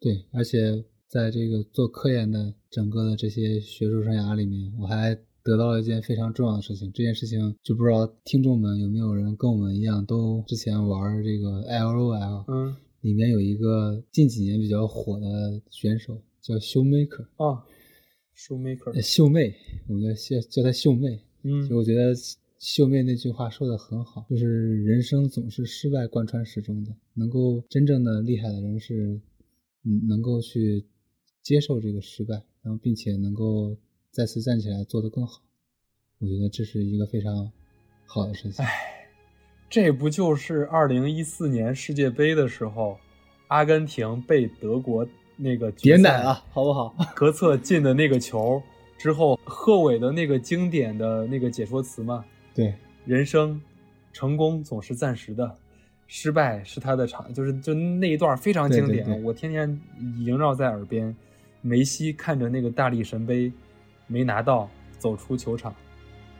Speaker 3: 对，而且在这个做科研的整个的这些学术生涯里面，我还得到了一件非常重要的事情。这件事情就不知道听众们有没有人跟我们一样，都之前玩这个 LOL，
Speaker 1: 嗯，
Speaker 3: 里面有一个近几年比较火的选手叫 Showmaker
Speaker 1: 啊。秀 maker，
Speaker 3: 秀妹，我们叫叫她秀妹。
Speaker 1: 嗯，
Speaker 3: 就我觉得秀妹那句话说的很好，就是人生总是失败贯穿始终的。能够真正的厉害的人是，嗯，能够去接受这个失败，然后并且能够再次站起来做得更好。我觉得这是一个非常好的事情。
Speaker 1: 哎，这不就是二零一四年世界杯的时候，阿根廷被德国。那个
Speaker 3: 别奶了，好不好？<laughs>
Speaker 1: 格策进的那个球之后，贺炜的那个经典的那个解说词嘛，
Speaker 3: 对，
Speaker 1: 人生成功总是暂时的，失败是他的场，就是就那一段非常经典，我天天萦绕在耳边。梅西看着那个大力神杯没拿到，走出球场，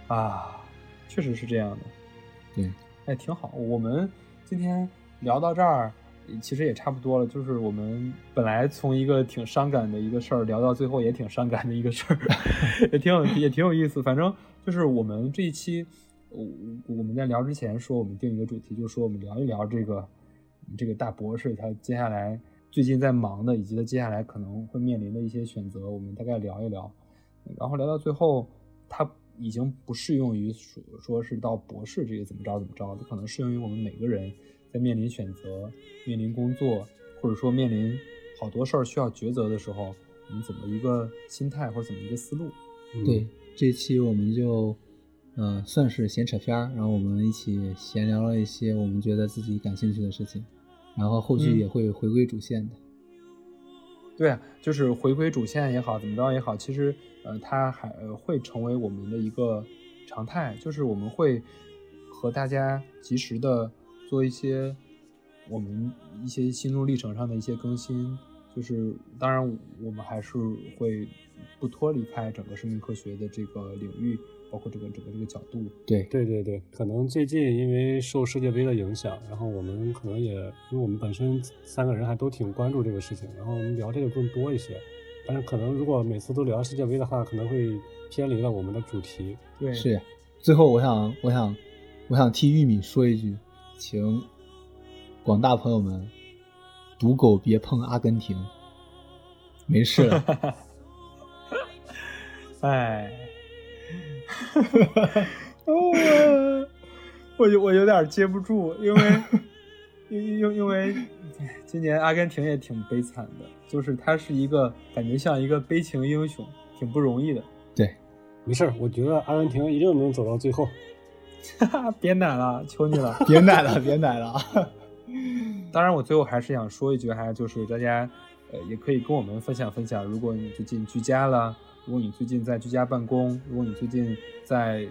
Speaker 1: 啊，确实是这样的，
Speaker 3: 对，
Speaker 1: 哎，挺好。我们今天聊到这儿。其实也差不多了，就是我们本来从一个挺伤感的一个事儿聊到最后也挺伤感的一个事儿，<laughs> 也挺有也挺有意思。反正就是我们这一期，我我们在聊之前说我们定一个主题，就是说我们聊一聊这个这个大博士他接下来最近在忙的，以及他接下来可能会面临的一些选择，我们大概聊一聊。然后聊到最后，他已经不适用于说说是到博士这个怎么着怎么着，他可能适用于我们每个人。在面临选择、面临工作，或者说面临好多事儿需要抉择的时候，我们怎么一个心态或者怎么一个思路？
Speaker 3: 对，这期我们就，呃，算是闲扯片儿，然后我们一起闲聊了一些我们觉得自己感兴趣的事情，然后后续也会回归主线的。
Speaker 1: 对啊，就是回归主线也好，怎么着也好，其实呃，它还会成为我们的一个常态，就是我们会和大家及时的。做一些我们一些心路历程上的一些更新，就是当然我们还是会不脱离开整个生命科学的这个领域，包括这个整个这个角度。
Speaker 3: 对
Speaker 2: 对对对，可能最近因为受世界杯的影响，然后我们可能也因为我们本身三个人还都挺关注这个事情，然后我们聊这个更多一些。但是可能如果每次都聊世界杯的话，可能会偏离了我们的主题。
Speaker 1: 对，
Speaker 3: 是。最后，我想，我想，我想替玉米说一句，请广大朋友们，赌狗别碰阿根廷，没事了。<laughs>
Speaker 1: 哎，<laughs> 我我我有点接不住，因为因因因为今年阿根廷也挺悲惨的，就是他是一个感觉像一个悲情英雄，挺不容易的。
Speaker 3: 对。
Speaker 2: 没事儿，我觉得阿根廷一定能走到最后。
Speaker 1: 哈哈，别奶了，求你了，<laughs>
Speaker 3: 别奶了，别奶了。<laughs>
Speaker 1: 当然，我最后还是想说一句，还就是大家，呃，也可以跟我们分享分享。如果你最近居家了，如果你最近在居家办公，如果你最近在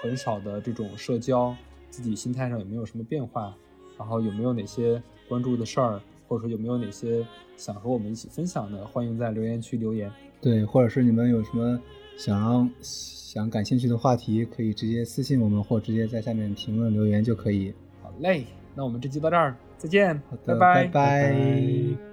Speaker 1: 很少的这种社交，自己心态上有没有什么变化？然后有没有哪些关注的事儿，或者说有没有哪些想和我们一起分享的？欢迎在留言区留言。
Speaker 3: 对，或者是你们有什么？想让想感兴趣的话题，可以直接私信我们，或直接在下面评论留言就可以。
Speaker 1: 好嘞，那我们这期到这儿，再见，
Speaker 3: 拜
Speaker 1: 拜
Speaker 3: 拜。
Speaker 4: is